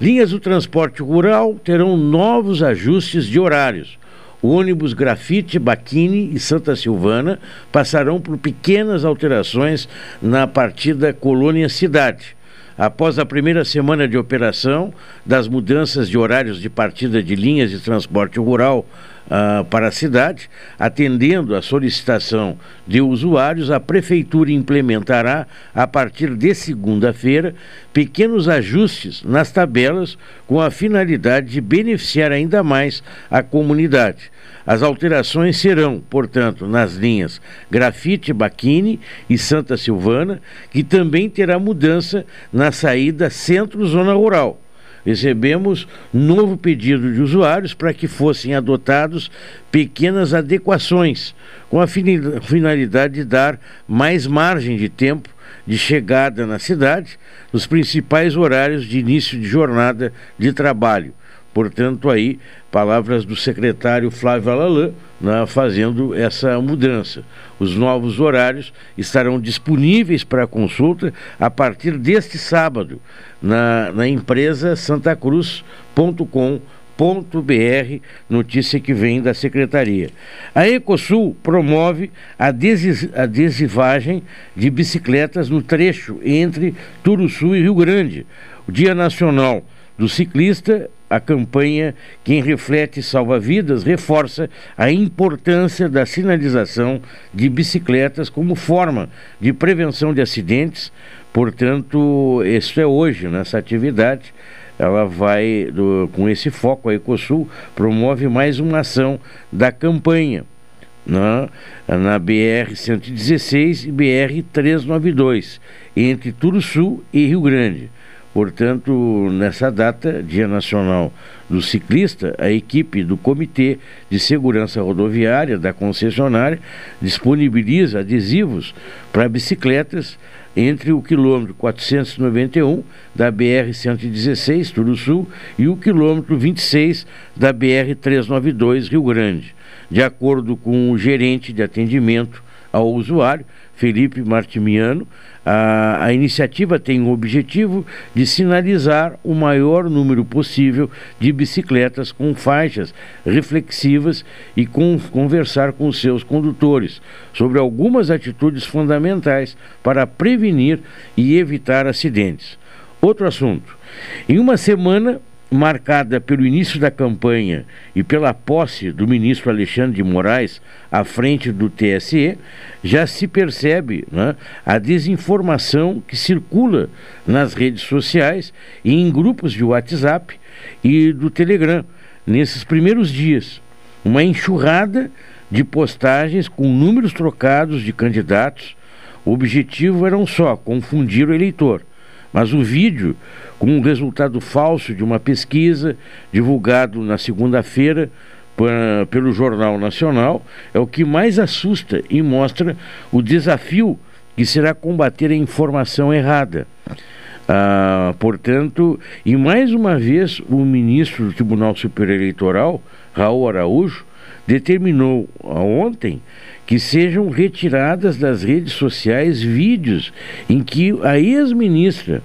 Linhas do transporte rural terão novos ajustes de horários. O ônibus Grafite, Baquini e Santa Silvana passarão por pequenas alterações na partida Colônia Cidade. Após a primeira semana de operação das mudanças de horários de partida de linhas de transporte rural uh, para a cidade, atendendo à solicitação de usuários, a Prefeitura implementará, a partir de segunda-feira, pequenos ajustes nas tabelas com a finalidade de beneficiar ainda mais a comunidade. As alterações serão, portanto, nas linhas Grafite, Baquini e Santa Silvana, que também terá mudança na saída centro-zona rural recebemos novo pedido de usuários para que fossem adotados pequenas adequações, com a finalidade de dar mais margem de tempo de chegada na cidade nos principais horários de início de jornada de trabalho. Portanto, aí, palavras do secretário Flávio Alalan né, fazendo essa mudança. Os novos horários estarão disponíveis para consulta a partir deste sábado na, na empresa santacruz.com.br, notícia que vem da secretaria. A Ecosul promove a adesivagem de bicicletas no trecho entre Turuçu e Rio Grande. O Dia Nacional do Ciclista a campanha Quem Reflete Salva Vidas reforça a importância da sinalização de bicicletas como forma de prevenção de acidentes. Portanto, isso é hoje, nessa atividade. Ela vai, do, com esse foco, a Ecosul promove mais uma ação da campanha na, na BR-116 e BR-392, entre Turuçu e Rio Grande. Portanto, nessa data, Dia Nacional do Ciclista, a equipe do Comitê de Segurança Rodoviária da concessionária disponibiliza adesivos para bicicletas entre o quilômetro 491 da BR-116, Tudo Sul, e o quilômetro 26 da BR-392, Rio Grande. De acordo com o gerente de atendimento ao usuário, Felipe Martimiano, a, a iniciativa tem o objetivo de sinalizar o maior número possível de bicicletas com faixas reflexivas e com, conversar com seus condutores sobre algumas atitudes fundamentais para prevenir e evitar acidentes. Outro assunto. Em uma semana, marcada pelo início da campanha e pela posse do ministro Alexandre de Moraes à frente do TSE, já se percebe né, a desinformação que circula nas redes sociais e em grupos de WhatsApp e do Telegram nesses primeiros dias. Uma enxurrada de postagens com números trocados de candidatos. O objetivo era um só: confundir o eleitor. Mas o vídeo, com um resultado falso de uma pesquisa divulgado na segunda-feira pelo Jornal Nacional, é o que mais assusta e mostra o desafio que será combater a informação errada. Ah, portanto, e mais uma vez, o ministro do Tribunal Superior Eleitoral, Raul Araújo, determinou ontem que sejam retiradas das redes sociais vídeos em que a ex-ministra,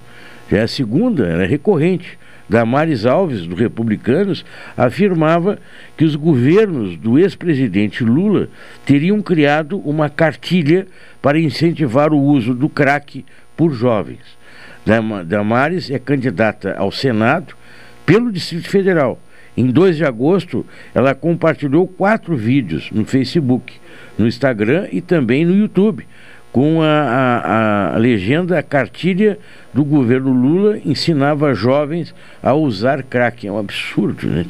já é a segunda, era recorrente, Damares Alves, do Republicanos, afirmava que os governos do ex-presidente Lula teriam criado uma cartilha para incentivar o uso do crack por jovens. Damares é candidata ao Senado pelo Distrito Federal. Em 2 de agosto, ela compartilhou quatro vídeos no Facebook, no Instagram e também no YouTube, com a, a, a legenda A cartilha do governo Lula ensinava jovens a usar crack. É um absurdo, né?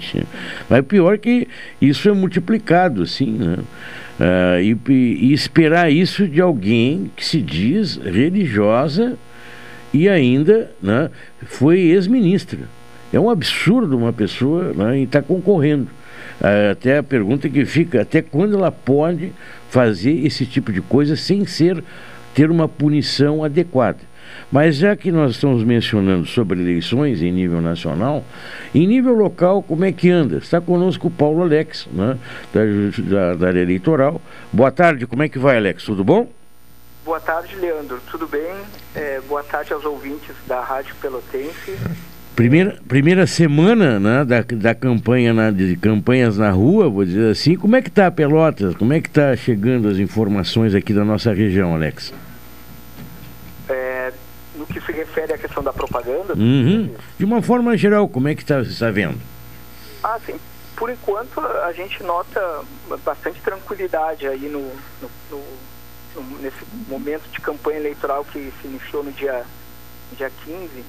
Mas o pior é que isso é multiplicado, assim, né? Uh, e, e esperar isso de alguém que se diz religiosa e ainda né, foi ex-ministra. É um absurdo uma pessoa né, estar concorrendo. Ah, até a pergunta que fica, até quando ela pode fazer esse tipo de coisa sem ser ter uma punição adequada. Mas já que nós estamos mencionando sobre eleições em nível nacional, em nível local, como é que anda? Está conosco o Paulo Alex, né, da, da, da área eleitoral. Boa tarde, como é que vai, Alex? Tudo bom? Boa tarde, Leandro. Tudo bem? É, boa tarde aos ouvintes da Rádio Pelotense. Primeira, primeira semana né, da, da campanha na, de campanhas na rua, vou dizer assim. Como é que está Pelotas? Como é que está chegando as informações aqui da nossa região, Alex? É, no que se refere à questão da propaganda? Uhum. De uma forma geral, como é que está tá vendo? Ah, sim. Por enquanto, a gente nota bastante tranquilidade aí no, no, no nesse momento de campanha eleitoral que se iniciou no dia, dia 15,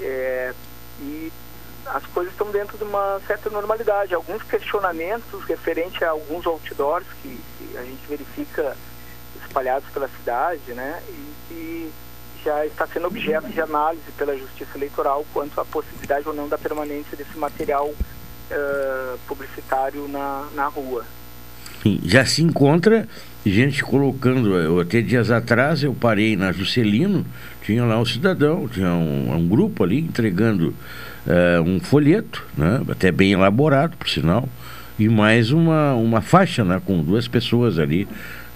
é, e as coisas estão dentro de uma certa normalidade. Alguns questionamentos referentes a alguns outdoors que, que a gente verifica espalhados pela cidade, né, e que já está sendo objeto de análise pela Justiça Eleitoral quanto à possibilidade ou não da permanência desse material uh, publicitário na, na rua. Já se encontra gente colocando, eu, até dias atrás eu parei na Juscelino, tinha lá um cidadão, tinha um, um grupo ali entregando uh, um folheto, né, até bem elaborado, por sinal, e mais uma, uma faixa né, com duas pessoas ali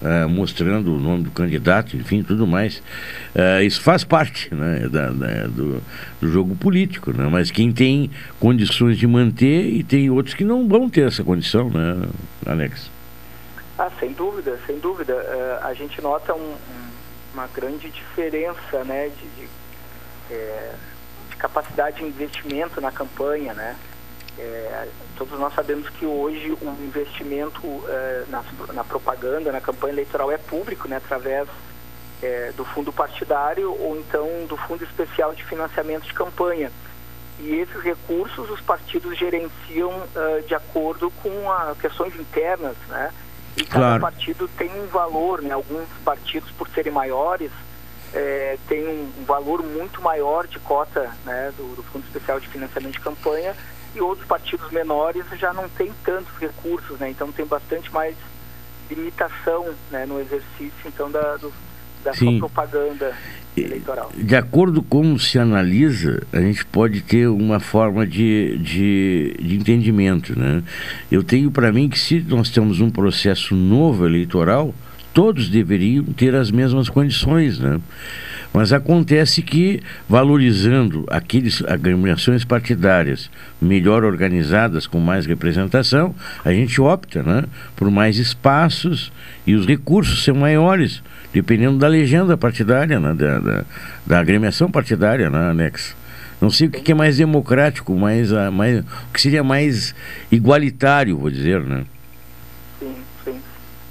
uh, mostrando o nome do candidato, enfim, tudo mais. Uh, isso faz parte né, da, da, do, do, jogo político, né, mas quem tem condições de manter e tem outros que não vão ter essa condição, né, Alex? Ah, sem dúvida, sem dúvida. Uh, a gente nota um, um, uma grande diferença né, de, de, é, de, capacidade de investimento na campanha. Né? É, todos nós sabemos que hoje o investimento é, na, na, propaganda, na campanha eleitoral é público, né, através do fundo partidário ou então do fundo especial de financiamento de campanha. E esses recursos os partidos gerenciam uh, de acordo com as questões internas, né? E cada claro. partido tem um valor, né? Alguns partidos, por serem maiores, é, tem um, valor muito maior de cota né, do, do, Fundo Especial de Financiamento de Campanha e outros partidos menores já não têm tantos recursos, né? Então tem bastante mais limitação né, no exercício então da, do, da sua propaganda eleitoral. De acordo com se analisa, a gente pode ter uma forma de, de, de entendimento. Né? Eu tenho para mim que se nós temos um processo novo eleitoral, todos deveriam ter as mesmas condições. Né? Mas acontece que, valorizando aqueles agremiações partidárias melhor organizadas, com mais representação, a gente opta né, por mais espaços e os recursos são maiores, dependendo da legenda partidária, né, da, da, da agremiação partidária, né, Alex? Não sei o que, é mais democrático, mais, mais, o que seria mais igualitário, vou dizer, né? Sim, sim.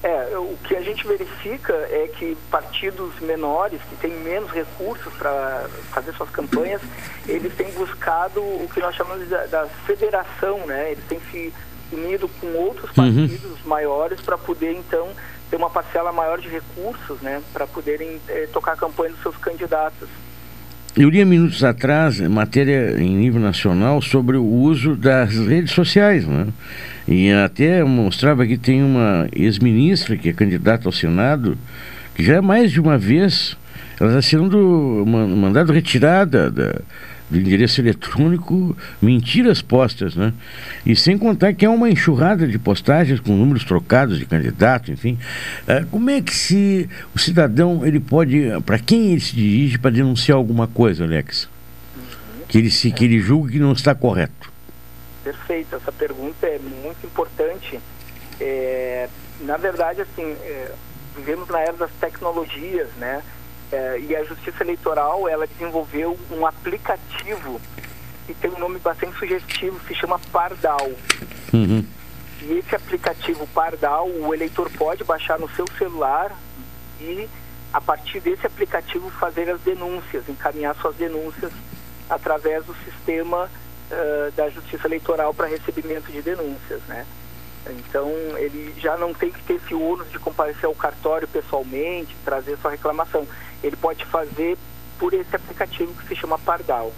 É, o que a gente verifica é que partidos menores, que têm menos recursos para fazer suas campanhas, eles têm buscado o que nós chamamos da, da federação, né? Eles têm se unido com outros Uhum. partidos maiores para poder, então, ter uma parcela maior de recursos, né? Para poderem eh, tocar a campanha dos seus candidatos. Eu li minutos atrás matéria em nível nacional sobre o uso das redes sociais, né? E até mostrava que tem uma ex-ministra que é candidata ao Senado, que já mais de uma vez ela está sendo ma- mandado retirada da, do endereço eletrônico mentiras postas, né? E sem contar que é uma enxurrada de postagens com números trocados de candidato, enfim. Ah, como é que se o cidadão ele pode, para quem ele se dirige para denunciar alguma coisa, Alex? Que ele se que ele julga que não está correto. Perfeito, essa pergunta é muito importante. É, na verdade, assim, é, vivemos na era das tecnologias, né? É, e a Justiça Eleitoral, ela desenvolveu um aplicativo que tem um nome bastante sugestivo, se chama Pardal. Uhum. E esse aplicativo Pardal, o eleitor pode baixar no seu celular e, a partir desse aplicativo, fazer as denúncias, encaminhar suas denúncias através do sistema eh, da Justiça Eleitoral para recebimento de denúncias, né? Então, ele já não tem que ter esse ônus de comparecer ao cartório pessoalmente, trazer sua reclamação. Ele pode fazer por esse aplicativo que se chama Pardal.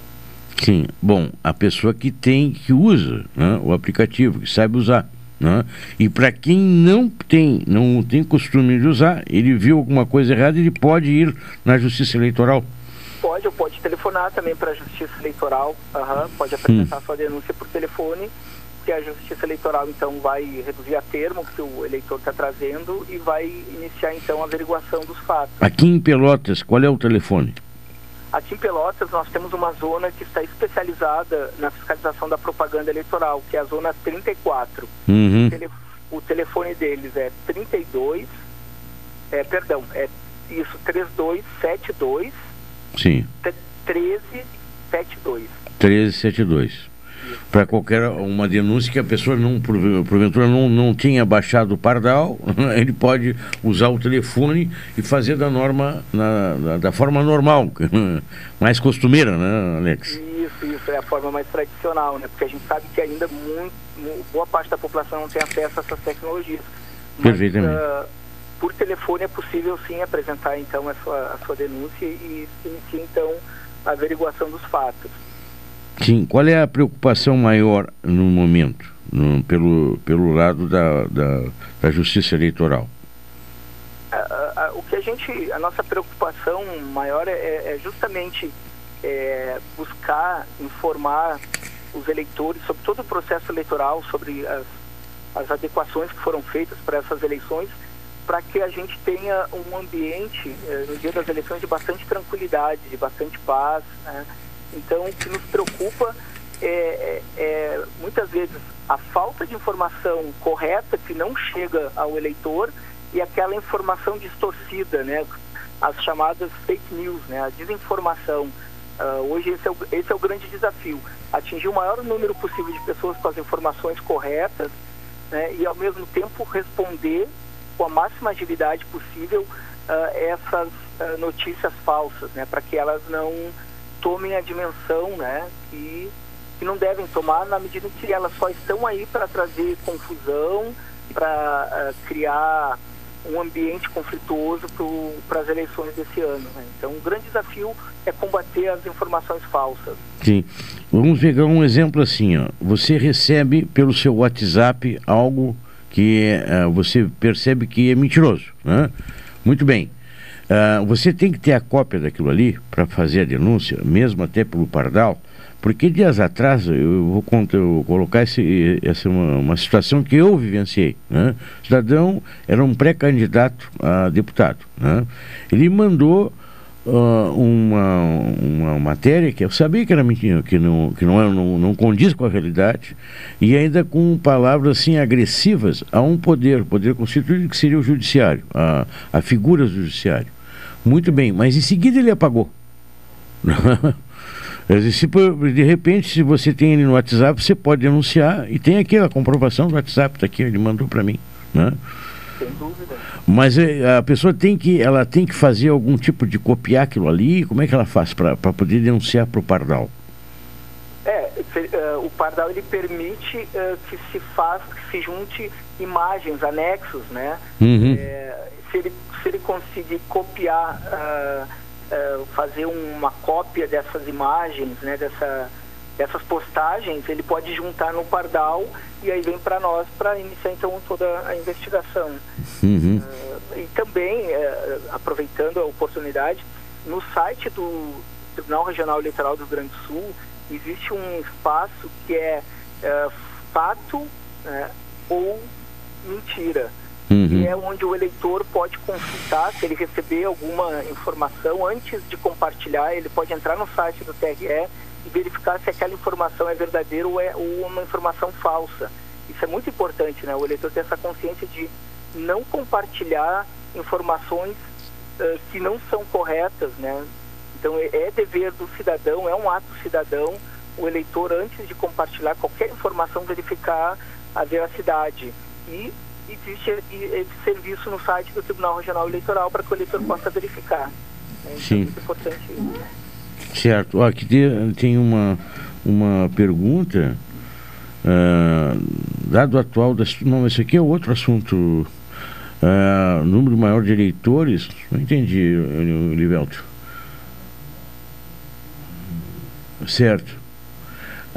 Sim, bom, a pessoa que tem, que usa né, o aplicativo, que sabe usar. Né? E para quem não tem, não tem costume de usar, ele viu alguma coisa errada, ele pode ir na Justiça Eleitoral. Pode, ou pode telefonar também para a Justiça Eleitoral, aham, pode apresentar sua denúncia por telefone, que a Justiça Eleitoral então vai reduzir a termo que o eleitor está trazendo e vai iniciar então a averiguação dos fatos. Aqui em Pelotas, qual é o telefone? Aqui em Pelotas nós temos uma zona que está especializada na fiscalização da propaganda eleitoral, que é a zona 34. Uhum. O, tele- o telefone deles é 32, é, perdão, é isso, 3272 Sim, 1372. 1372. Para qualquer uma denúncia que a pessoa não, por- porventura não, não tenha baixado o pardal, [LAUGHS] ele pode usar o telefone e fazer da norma, na- da, da forma normal, [LAUGHS] mais costumeira, né, Alex? Isso, isso é a forma mais tradicional, né? Porque a gente sabe que ainda muito, mu- boa parte da população não tem acesso a essas tecnologias. Perfeitamente. Ah, por telefone é possível sim apresentar então a sua, a sua denúncia e se inicia então a averiguação dos fatos. Sim, qual é a preocupação maior no momento, no- pelo, pelo lado da, da, da justiça eleitoral? A- o que a gente, a nossa preocupação maior é, é justamente é, buscar informar os eleitores sobre todo o processo eleitoral, sobre as, as adequações que foram feitas para essas eleições, para que a gente tenha um ambiente eh, no dia das eleições de bastante tranquilidade, de bastante paz. Né? Então, o que nos preocupa é, é- é, muitas vezes a falta de informação correta que não chega ao eleitor e aquela informação distorcida, né? as chamadas fake news, né? a desinformação. Ah, hoje esse é, o, esse é o grande desafio, atingir o maior número possível de pessoas com as informações corretas né? e ao mesmo tempo responder com a máxima agilidade possível ah, essas ah, notícias falsas, né? para que elas não tomem a dimensão né? que, que não devem tomar na medida em que elas só estão aí para trazer confusão, para criar um ambiente conflituoso para as eleições desse ano. Né? Então, o grande desafio é combater as informações falsas. Sim. Vamos pegar um exemplo assim, ó. Você recebe pelo seu WhatsApp algo que eh, você percebe que é mentiroso, né? Muito bem. Ah, você tem que ter a cópia daquilo ali para fazer a denúncia, mesmo até pelo Pardal, porque dias atrás eu vou, eu vou colocar esse, essa uma, uma situação que eu vivenciei. Né? O cidadão era um pré-candidato a deputado. Né? Ele mandou ah, uma, uma matéria que eu sabia que era mentira, que não, que não, era, não, não condiz com a realidade, e ainda com palavras assim agressivas a um poder, poder constituído que seria o judiciário, a, a figura do judiciário. Muito bem, mas em seguida ele apagou. [LAUGHS] Se de repente, se você tem ele no WhatsApp, você pode denunciar e tem aqui a comprovação do WhatsApp, está aqui, ele mandou para mim. Né? Sem dúvida. Mas eh, a pessoa tem que, ela tem que fazer algum tipo de copiar aquilo ali. Como é que ela faz para poder denunciar para o Pardal? É, uh, o Pardal ele permite uh, que se faça, que se junte imagens, anexos, né? Uhum. É, se, ele, se ele conseguir copiar, uh, fazer uma cópia dessas imagens, né? Dessa, dessas postagens, ele pode juntar no Pardal e aí vem para nós para iniciar então toda a investigação. Uhum. e também, aproveitando a oportunidade, no site do Tribunal Regional Eleitoral do Rio Grande do Sul, existe um espaço que é, é fato né, ou mentira. Uhum. Que é onde o eleitor pode consultar, se ele receber alguma informação, antes de compartilhar, ele pode entrar no site do TRE e verificar se aquela informação é verdadeira ou é ou uma informação falsa. Isso é muito importante, né? O eleitor ter essa consciência de não compartilhar informações uh, que não são corretas, né? Então é, é dever do cidadão, é um ato cidadão, o eleitor, antes de compartilhar qualquer informação, verificar a veracidade. E existe esse serviço no site do Tribunal Regional Eleitoral para que o eleitor possa verificar. Né? Então, Sim. É muito importante isso. Certo. Aqui tem, uma, uma pergunta. Uh, dado atual da não esse aqui é outro assunto uh, número maior de eleitores não entendi Livelto Certo.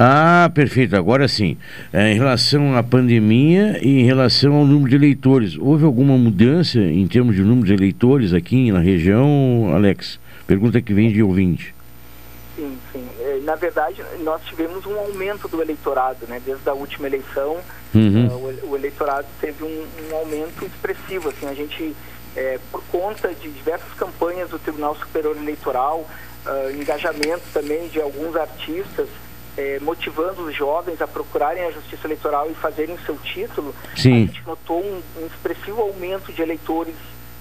Ah, perfeito. Agora sim. É, em relação à pandemia e em relação ao número de eleitores, houve alguma mudança em termos de número de eleitores aqui na região, Alex? Pergunta que vem de ouvinte. Sim, sim. É, na verdade, nós tivemos um aumento do eleitorado, né? Desde a última eleição, Uhum. uh, o, o eleitorado teve um, um aumento expressivo. Assim, a gente, é, por conta de diversas campanhas do Tribunal Superior Eleitoral, uh, engajamento também de alguns artistas, eh, motivando os jovens a procurarem a justiça eleitoral e fazerem seu título, Sim. a gente notou um, um expressivo aumento de eleitores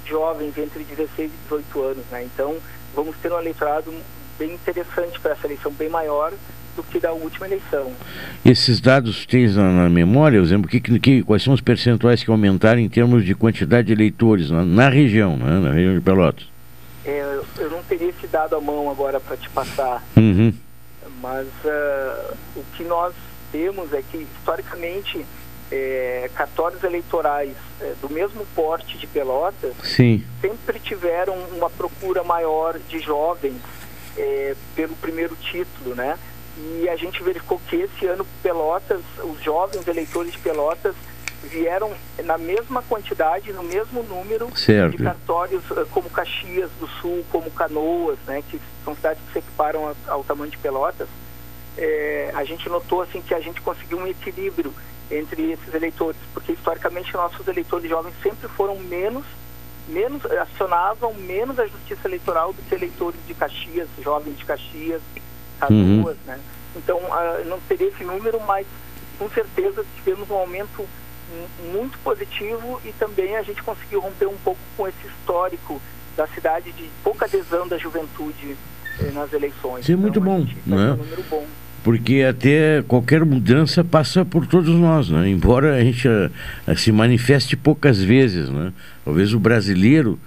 jovens entre 16 e 18 anos. Né? Então, vamos ter um eleitorado bem interessante para essa eleição, bem maior do que da última eleição. Esses dados tens na, na memória, exemplo, que, que, quais são os percentuais que aumentaram em termos de quantidade de eleitores na, na região, né? na região de Pelotas? É, eu não teria esse dado à mão agora para te passar, Uhum. Mas uh, o que nós temos é que, historicamente, é, cartórios eleitorais é, do mesmo porte de Pelotas Sim. sempre tiveram uma procura maior de jovens é, pelo primeiro título, né? E a gente verificou que esse ano Pelotas, os jovens eleitores de Pelotas vieram na mesma quantidade, no mesmo número Certo. de cartórios eh, como Caxias do Sul, como Canoas, né, que são cidades que se equiparam ao, tamanho de Pelotas. É, a gente notou assim que a gente conseguiu um equilíbrio entre esses eleitores, porque historicamente nossos eleitores jovens sempre foram menos menos acionavam menos a justiça eleitoral do que eleitores de Caxias, jovens de Caxias, Canoas, Uhum. né? Então, ah, não teria esse número, mas com certeza tivemos um aumento muito positivo e também a gente conseguiu romper um pouco com esse histórico da cidade de pouca adesão da juventude eh, nas eleições. Isso é muito Então, a bom, tá né? um número bom. Porque até qualquer mudança passa por todos nós, né? Embora a gente eh, se manifeste poucas vezes, né? Talvez o brasileiro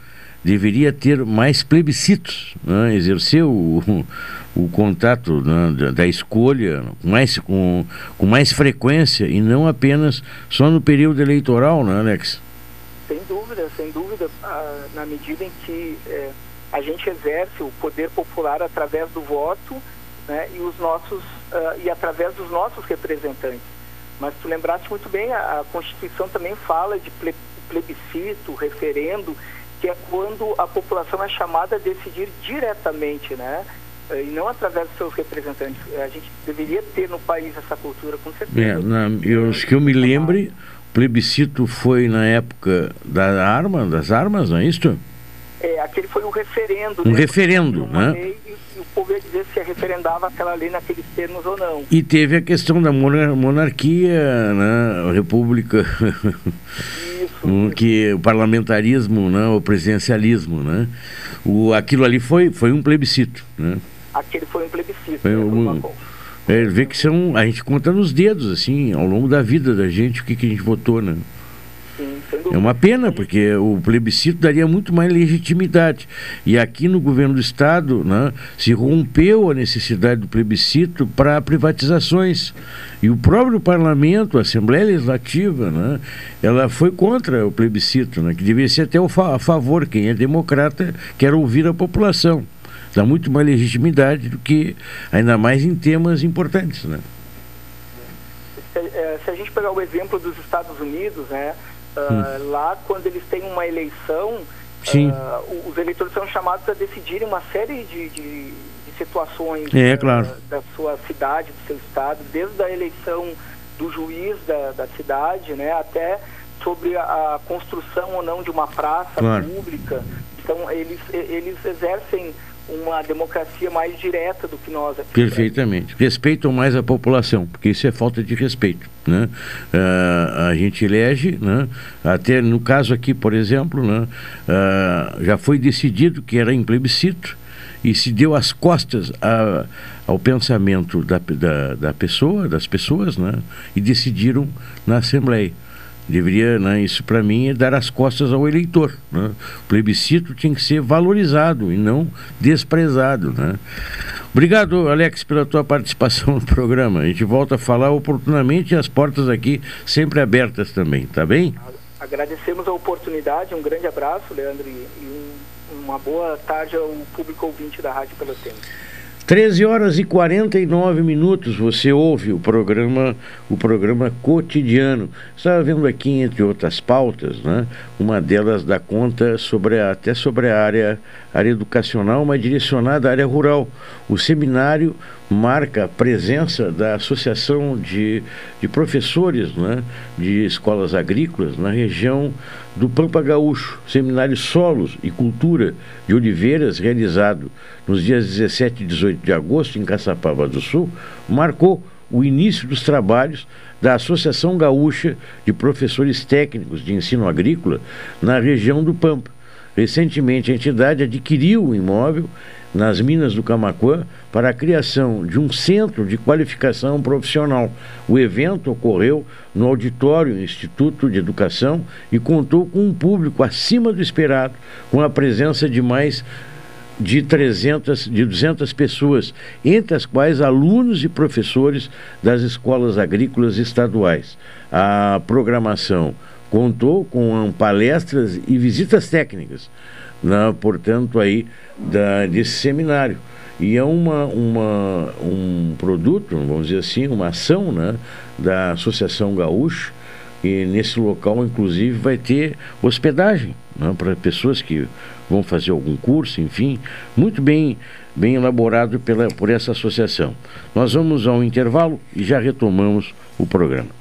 deveria ter mais plebiscitos, né? exercer o, o contato né, da, da escolha com mais, com, com mais frequência e não apenas só no período eleitoral, né, Alex? Sem dúvida, sem dúvida, ah, na medida em que eh, a gente exerce o poder popular através do voto né, e os nossos ah, e através dos nossos representantes. Mas tu lembraste muito bem, a, a Constituição também fala de ple- plebiscito, referendo, que é quando a população é chamada a decidir diretamente, né? E não através dos seus representantes. A gente deveria ter no país essa cultura, com certeza. É, na, eu, que eu me lembre, o plebiscito foi na época da arma, das armas, não é isso? É, aquele foi um referendo. Um né? referendo, né? lei e, e o povo ia dizer se referendava aquela lei naqueles termos ou não. E teve a questão da monar- monarquia, né? a república, o que o parlamentarismo, né? o presidencialismo, né? O, aquilo ali foi, foi um plebiscito, né? Aquele foi um plebiscito. Foi né? Um- É, vê que são, a gente conta nos dedos, assim, ao longo da vida da gente, o que, que a gente votou, né? É uma pena, porque o plebiscito daria muito mais legitimidade. E aqui no governo do Estado né, se rompeu a necessidade do plebiscito para privatizações. E o próprio parlamento, a Assembleia Legislativa, né, ela foi contra o plebiscito, né, que devia ser até a favor. Quem é democrata quer ouvir a população. Dá muito mais legitimidade do que, ainda mais em temas importantes. Né? Se, se a gente pegar o exemplo dos Estados Unidos, né, uh, lá quando eles têm uma eleição, uh, os eleitores são chamados a decidirem uma série de, de, de situações é, claro. da sua cidade, do seu estado, desde a eleição do juiz da, da cidade, né, até sobre a, a, construção ou não de uma praça claro. pública. Então eles eles exercem uma democracia mais direta do que nós aqui. Perfeitamente. Respeitam mais a população, porque isso é falta de respeito. Né? Uh, a gente elege, né? até no caso aqui, por exemplo, né? Uh, já foi decidido que era em plebiscito e se deu as costas a, ao pensamento da, da, da pessoa, das pessoas, né? e decidiram na Assembleia deveria, né, isso para mim é dar as costas ao eleitor. Né? O plebiscito tinha que ser valorizado e não desprezado. Né? Obrigado, Alex, pela tua participação no programa. A gente volta a falar oportunamente e as portas aqui sempre abertas também, tá bem? Agradecemos a oportunidade, um grande abraço, Leandro, e um, uma boa tarde ao público ouvinte da Rádio Pelotense. 13 horas e 49 minutos, você ouve o programa, o programa cotidiano. Estava vendo aqui, entre outras pautas, né, uma delas dá conta sobre a, até sobre a área, área educacional, mas direcionada à área rural. O seminário marca a presença da Associação de, de Professores né, de Escolas Agrícolas na região do Pampa Gaúcho, Seminário Solos e Cultura de Oliveiras, realizado nos dias 17 e 18 de agosto em Caçapava do Sul, marcou o início dos trabalhos da Associação Gaúcha de Professores Técnicos de Ensino Agrícola na região do Pampa. Recentemente, a entidade adquiriu o imóvel nas minas do Camacuã para a criação de um centro de qualificação profissional. O evento ocorreu no auditório Instituto de Educação e contou com um público acima do esperado, com a presença de mais de 300, de 200 pessoas, entre as quais alunos e professores das escolas agrícolas estaduais. A programação contou com palestras e visitas técnicas, né, portanto, aí, da, desse seminário. E é uma, uma, um produto, vamos dizer assim, uma ação né, da Associação Gaúcha, e nesse local, inclusive, vai ter hospedagem né, para pessoas que vão fazer algum curso, enfim, muito bem, bem elaborado pela, por essa associação. Nós vamos ao intervalo e já retomamos o programa.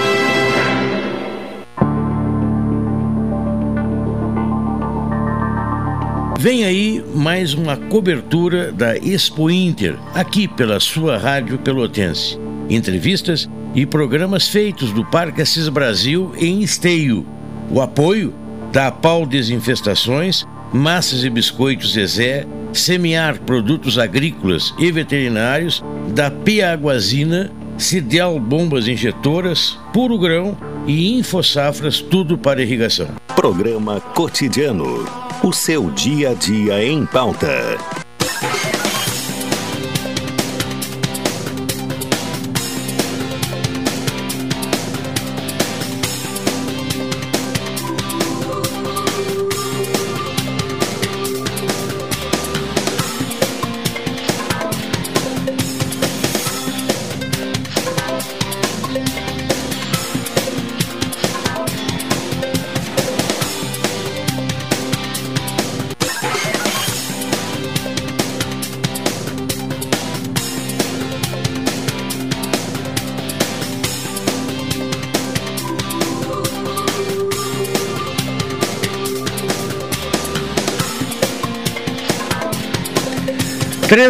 Vem aí mais uma cobertura da Expo Inter, aqui pela sua Rádio Pelotense. Entrevistas e programas feitos do Parque Assis Brasil em Esteio. O apoio da Pau Desinfestações, Massas e Biscoitos Zezé, Semear Produtos Agrícolas e Veterinários, da Piaguazina, Cidel Bombas Injetoras, Puro Grão e Infosafras, tudo para irrigação. Programa Cotidiano. O seu dia a dia em pauta.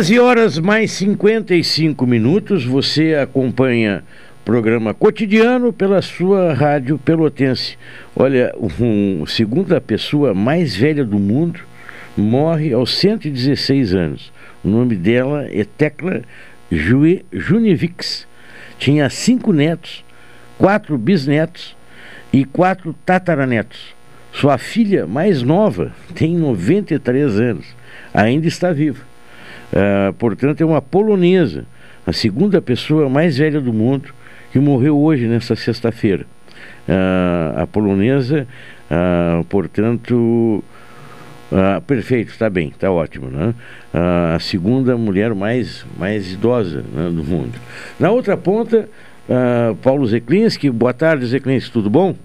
Treze horas mais 55 minutos, você acompanha programa cotidiano pela sua rádio pelotense. Olha, um, segunda pessoa mais velha do mundo morre aos 116 anos. O nome dela é Tecla Junivix. Tinha cinco netos, quatro bisnetos e quatro tataranetos. Sua filha mais nova tem 93 anos, ainda está viva. Uh, portanto, é uma polonesa, a segunda pessoa mais velha do mundo, que morreu hoje, nessa sexta-feira. Uh, a polonesa, uh, portanto. perfeito, está bem, está ótimo. Né? a segunda mulher mais, mais idosa né, do mundo. Na outra ponta, Paulo Zeklinski. Boa tarde, Zeklinski, tudo bom?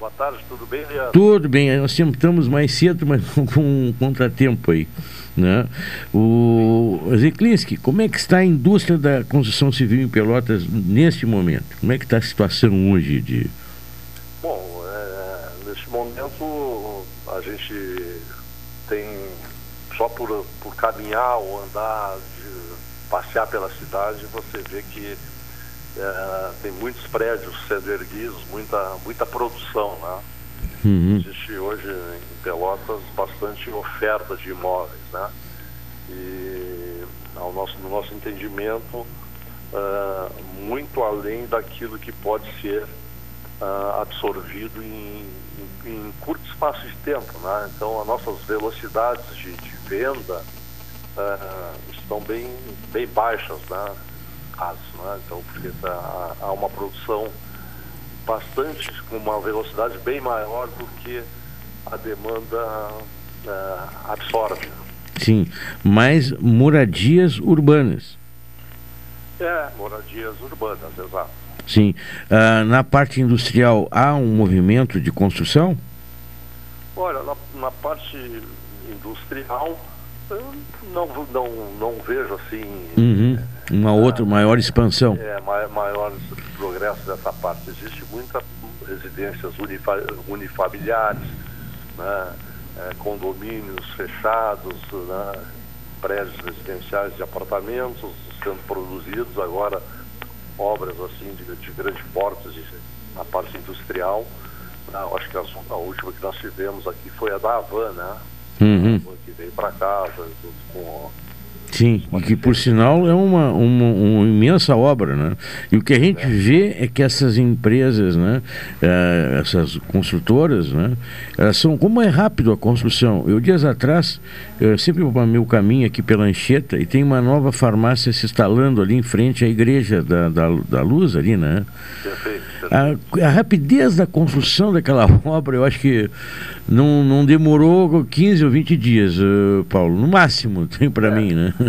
Boa tarde, tudo bem, Leandro? Tudo bem, nós estamos mais cedo, mas [LAUGHS] com um contratempo aí. Né? O Zeklinski, como é que está a indústria da construção civil em Pelotas neste momento? Como é que está a situação hoje de... Bom, é, neste momento a gente tem só por, por caminhar ou andar, passear pela cidade, você vê que é, tem muitos prédios sendo erguidos, muita, muita produção, né? Uhum. Existe hoje em Pelotas bastante oferta de imóveis, né? E ao nosso, no nosso entendimento, uh, muito além daquilo que pode ser uh, absorvido em, em, em, curto espaço de tempo, né? Então, as nossas velocidades de, de venda uh, estão bem, bem baixas, né? Caso, né? Então, porque tá, há uma produção bastante, com uma velocidade bem maior do que a demanda uh, absorve. Sim, mais moradias urbanas. É, moradias urbanas, exato. Sim. Uh, na parte industrial há um movimento de construção? Olha, na, na parte industrial não, não, não vejo assim uhum. Uma outra maior expansão. É, maior, maior progresso dessa parte. Existe muitas residências unifa, unifamiliares, né? é, condomínios fechados, né? prédios residenciais de apartamentos sendo produzidos, agora obras assim de, de grande porte de, na parte industrial. Né? acho que a, a, última que nós tivemos aqui foi a da Havan, né? Uhum. Que veio para casa junto com Sim, e que por sinal é uma, uma, uma, imensa obra, né? E o que a gente vê é que essas empresas, né? Eh, essas construtoras, né? Elas são, como é rápido a construção. Eu dias atrás, eu sempre o meu caminho aqui pela Anchieta e tem uma nova farmácia se instalando ali em frente à igreja da, da, da Luz ali, né? A, a rapidez da construção daquela [LAUGHS] obra, eu acho que não, não demorou 15 ou 20 dias, Paulo, no máximo, [LAUGHS] tem para é. mim, né? [LAUGHS]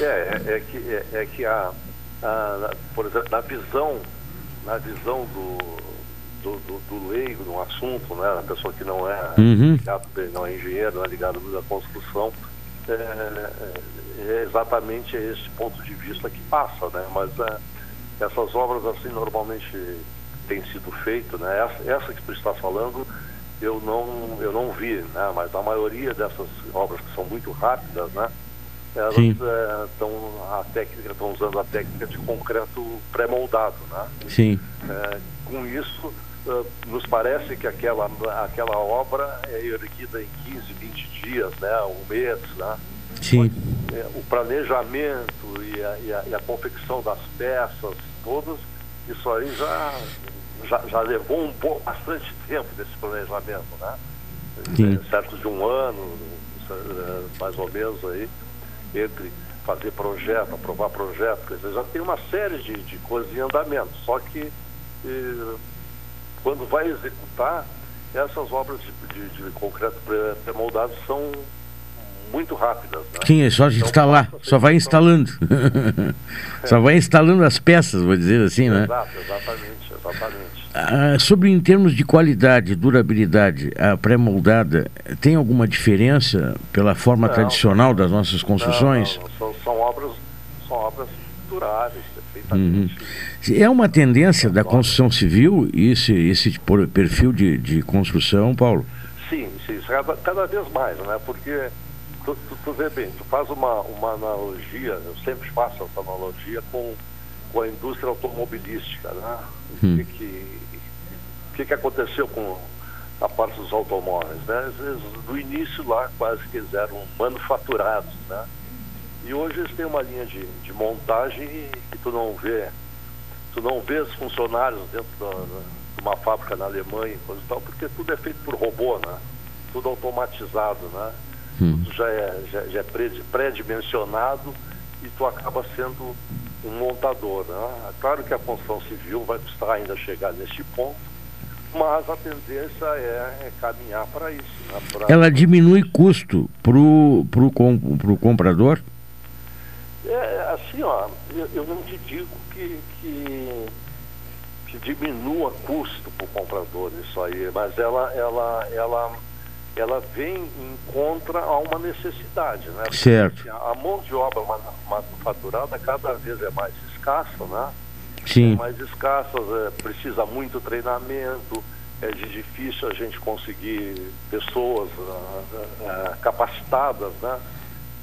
É, é, é, que, é, é que a, a, por exemplo, na visão, na visão do, do, do, do leigo no assunto, né, a pessoa que não é uhum. ligado, não é engenheiro, não é ligado à construção, é, é, é, exatamente esse ponto de vista que passa, né? Mas é, essas obras assim normalmente têm sido feitas, né? Essa, essa que tu está falando eu não eu não vi, né? Mas a maioria dessas obras que são muito rápidas, né? elas estão é, a técnica estão usando a técnica de concreto pré-moldado, né? Sim. É, com isso uh, nos parece que aquela aquela obra é erguida em 15, 20 dias, né? Um mês, né? Sim. É, o planejamento e a, e, a, e a, confecção das peças todas, isso aí já já, já levou um pouco bastante tempo desse planejamento, né? Sim. certo de um ano, mais ou menos aí entre fazer projeto, aprovar projeto, quer dizer, já tem uma série de, de coisas em andamento. Só que eh, quando vai executar, essas obras de, de, de concreto pré-moldado são muito rápidas. Né? Sim, é só de então, instalar, só vai instalando. [LAUGHS] só vai instalando as peças, vou dizer assim, né? Exato, exatamente, exatamente. Ah, sobre em termos de qualidade, durabilidade, a pré-moldada tem alguma diferença pela forma não, tradicional das nossas construções? Não, não, são, são, obras, são obras duráveis. Uhum. É uma tendência da construção civil esse, esse perfil de, de construção, Paulo? Sim, sim cada, cada vez mais, né? Porque tu, tu, tu vê bem, tu faz uma, uma analogia, eu sempre faço essa analogia com, com a indústria automobilística, né? Hum. Que, que o que, que aconteceu com a parte dos automóveis, né? Às vezes, no início lá quase que eles eram manufaturados, né? E hoje eles têm uma linha de, de montagem que tu não vê, tu não vê os funcionários dentro de uma fábrica na Alemanha, coisa e tal, porque tudo é feito por robô, né? Tudo automatizado, né? Hum. Já é, já, já é pré-dimensionado e tu acaba sendo um montador, né? Claro que a construção civil vai custar ainda chegar nesse ponto, mas a tendência é, é caminhar para isso. Né? Pra... Ela diminui custo para o pro, pro comprador? É, assim, ó, eu, eu não te digo que, que, que diminua custo para o comprador isso aí, mas ela, ela, ela, ela vem em contra a uma necessidade, né? Certo. Porque a mão de obra manufaturada cada vez é mais escassa, né? Sim. mais escassas, é, precisa muito treinamento, é de difícil a gente conseguir pessoas uh, uh, capacitadas, né?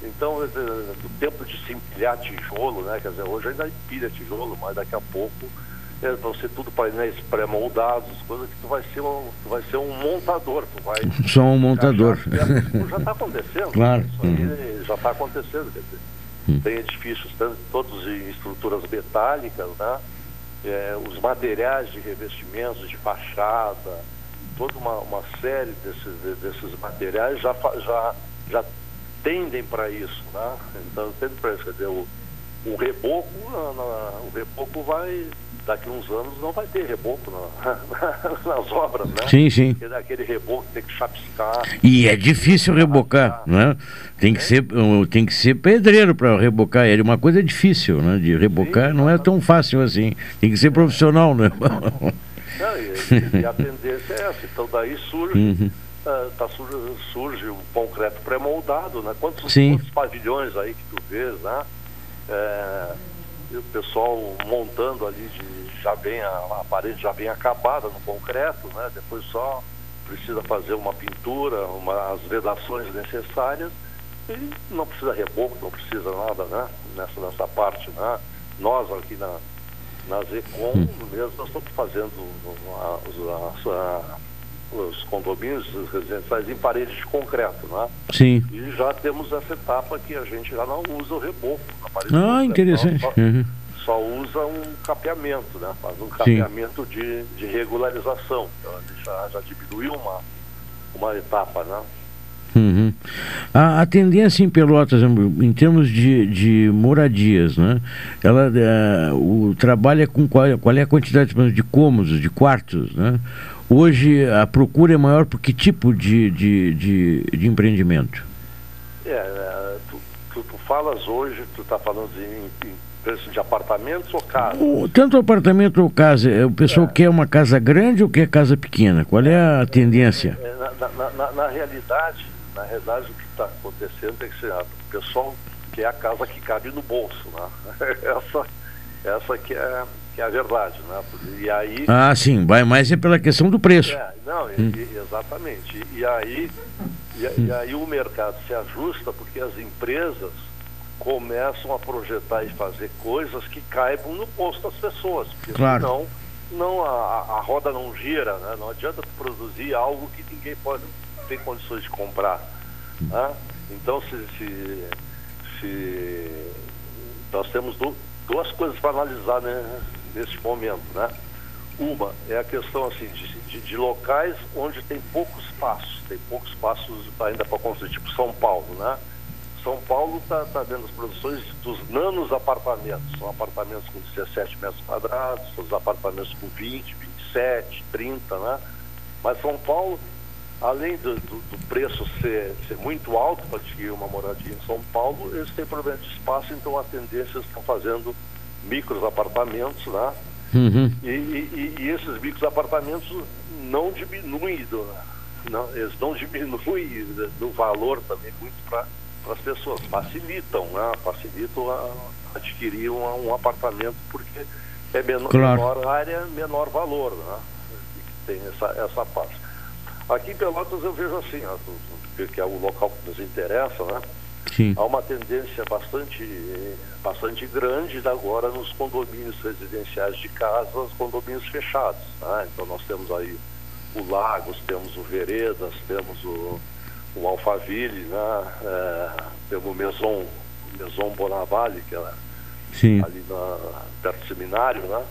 Então, o tempo de se empilhar tijolo, né? Quer dizer, hoje ainda empilha tijolo, mas daqui a pouco é, vão ser tudo painéis pré-moldados, coisas que tu vai ser um, tu vai ser um montador, tu vai. [LAUGHS] Só um montador. já está acontecendo. [LAUGHS] Claro. Isso aí uhum. já está acontecendo, quer dizer. Hum. Tem edifícios todos em estruturas metálicas, né? É, os materiais de revestimentos, de fachada, toda uma, uma série desses, desses materiais já, já, já tendem para isso, né? Então tendem para isso, quer dizer, o, o reboco, o reboco vai, daqui uns anos não vai ter reboco na, [LAUGHS] nas obras, né? Sim, sim. Porque aquele reboco tem que chapiscar. E é difícil rebocar, né? Tem que, é. ser, tem que ser pedreiro para rebocar ele. Uma coisa difícil, né? De rebocar sim, não é tão fácil assim. Tem que ser profissional, né? [LAUGHS] Não, e, e, a tendência é essa. Então daí surge. Uhum. Uh, tá, surge, um concreto pré-moldado, né? Quantos, quantos pavilhões aí que tu vês, né? é, e o pessoal montando ali de, já bem a, a parede já bem acabada no concreto, né? Depois só precisa fazer uma pintura, uma, as vedações necessárias e não precisa reboco, não precisa nada, né? Nessa, nessa parte, né? Nós aqui na, na Zecom Hum. mesmo, nós estamos fazendo a- a- os condomínios os residenciais em paredes de concreto, né? Sim. E já temos essa etapa que a gente já não usa o reboco na parede de Ah, interessante. Só, Uhum. só usa um capeamento, né? Faz um capeamento de, de regularização. Então, a gente já, já diminuiu uma, uma etapa, né? Uhum. A, a tendência em Pelotas, em termos de, de moradias, né? Ela, eh, o trabalho é com qual, qual é a quantidade de cômodos, de quartos, né? Hoje a procura é maior por que tipo de, de, de, de empreendimento? É, é, tu, tu, tu falas hoje, tu está falando em, em preço de apartamentos ou casas? O- tanto apartamento ou casa, eh, o pessoal quer uma casa grande ou quer casa pequena? Qual é a tendência? É, na, na, na, na realidade, na realidade o que está acontecendo é que o pessoal quer a casa que cabe no bolso, né? [LAUGHS] Essa, essa que é, que é a verdade, né? E aí... Ah, sim, vai mais é pela questão do preço. É, não, Hum. exatamente. E aí, e, e aí o mercado se ajusta porque as empresas começam a projetar e fazer coisas que caibam no bolso das pessoas. Porque Claro. senão não, a, a roda não gira, né? Não adianta produzir algo que ninguém pode ter condições de comprar. né? Então se, se, se nós temos du- duas coisas para analisar né, nesse momento, né? Uma é a questão assim de, de, de locais onde tem pouco espaço, tem poucos espaços ainda para construir, tipo São Paulo, né? São Paulo está tá vendo as produções dos nanos apartamentos, são apartamentos com 17 metros quadrados, os apartamentos com 20, 27, 30, né? Mas São Paulo, além do, do, do preço ser, ser muito alto para adquirir uma moradia em São Paulo, eles têm problema de espaço, então a tendência estão fazendo micros apartamentos, né? Uhum. E, e- e esses micros apartamentos não diminuem, do, não, eles não [LAUGHS] diminuem do valor também muito para as pessoas, facilitam, né? facilitam a adquirir um, um apartamento porque é menor, Claro. menor área, menor valor, né? E Tem essa, essa parte. Aqui em Pelotas eu vejo assim, ó, que é o local que nos interessa, né? Sim. Há uma tendência bastante, bastante grande agora nos condomínios residenciais de casas, condomínios fechados. né? Então nós temos aí o Lagos, temos o Veredas, temos o, o Alphaville, né? É, temos o Maison, Maison Bonavale, que é Sim. ali na, perto do seminário, né?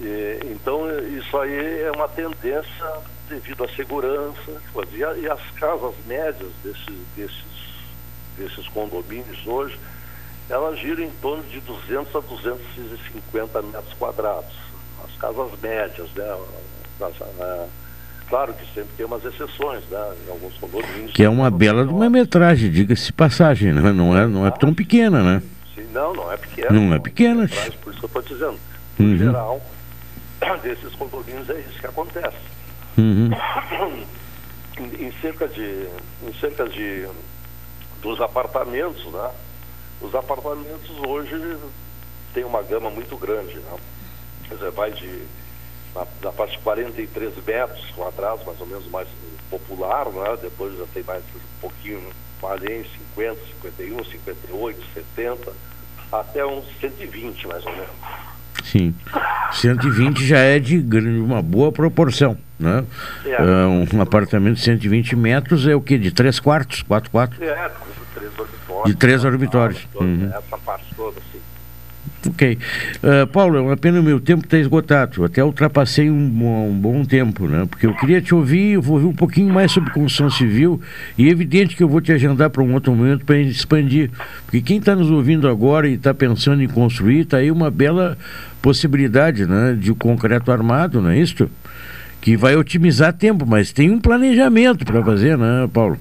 E, então isso aí é uma tendência devido à segurança e, e as casas médias desses, desses, desses condomínios hoje elas giram em torno de 200 a 250 metros quadrados as casas médias né claro que sempre tem umas exceções né em alguns condomínios Que é uma bela de uma metragem, diga-se passagem, né? não, é, não é tão pequena, né? Sim, não, não é pequena. Não é pequena. Por isso que eu estou dizendo. No Uhum. geral, [COUGHS] desses condomínios é isso que acontece. Uhum. [COUGHS] Em, em cerca de. Em cerca de. Dos apartamentos, né? Os apartamentos hoje têm uma gama muito grande, né? Quer dizer, vai de. Na, na parte de 43 metros quadrados, mais ou menos mais popular, né? Depois já tem mais um pouquinho, 40, 50, 51, 58, 70, até uns 120 mais ou menos. Sim. 120 já é de uma boa proporção, né? É. Ah, um apartamento de 120 metros é o quê? De 3 quartos, 4 quartos? É, três. De três dormitórios. toda, Uhum. Essa parte toda, assim. Ok. Ah, Paulo, é uma pena o meu tempo está esgotado. Até ultrapassei um, bom- um bom tempo, né? Porque eu queria te ouvir, eu vou ouvir um pouquinho mais sobre construção civil e é evidente que eu vou te agendar para um outro momento para expandir. Porque quem está nos ouvindo agora e está pensando em construir, está aí uma bela possibilidade né, de concreto armado, não é isso? Que vai otimizar tempo, mas tem um planejamento para fazer, né, Paulo?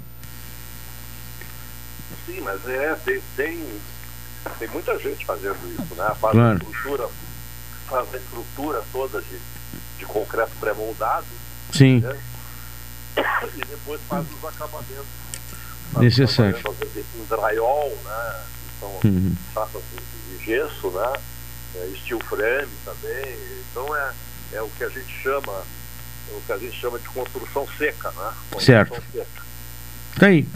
Sim, mas é, tem, tem, tem muita gente fazendo isso, né? Faz Claro. a estrutura, faz a estrutura toda de, de concreto pré-moldado. Sim. né? E depois faz os acabamentos. Faz os Necessário. acabamentos, às vezes, em drywall, né? São uhum. chapas de, gesso, né? É, steel frame também. Então é, é o que a gente chama, o que a gente chama de construção seca, né? Construção certo. Seca. Tá aí.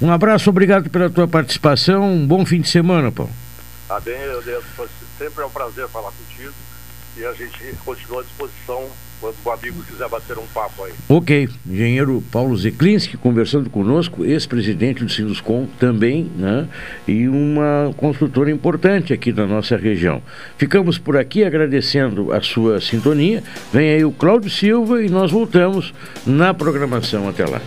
Um abraço, obrigado pela tua participação. Um bom fim de semana, Paulo. Tá bem, Deus. Sempre é um prazer falar contigo e a gente continua à disposição quando o amigo quiser bater um papo aí. Ok. Engenheiro Paulo Zeklinski conversando conosco, ex-presidente do Sinduscom também, né? E uma construtora importante aqui da nossa região. Ficamos por aqui agradecendo a sua sintonia. Vem aí o Cláudio Silva e nós voltamos na programação. Até lá.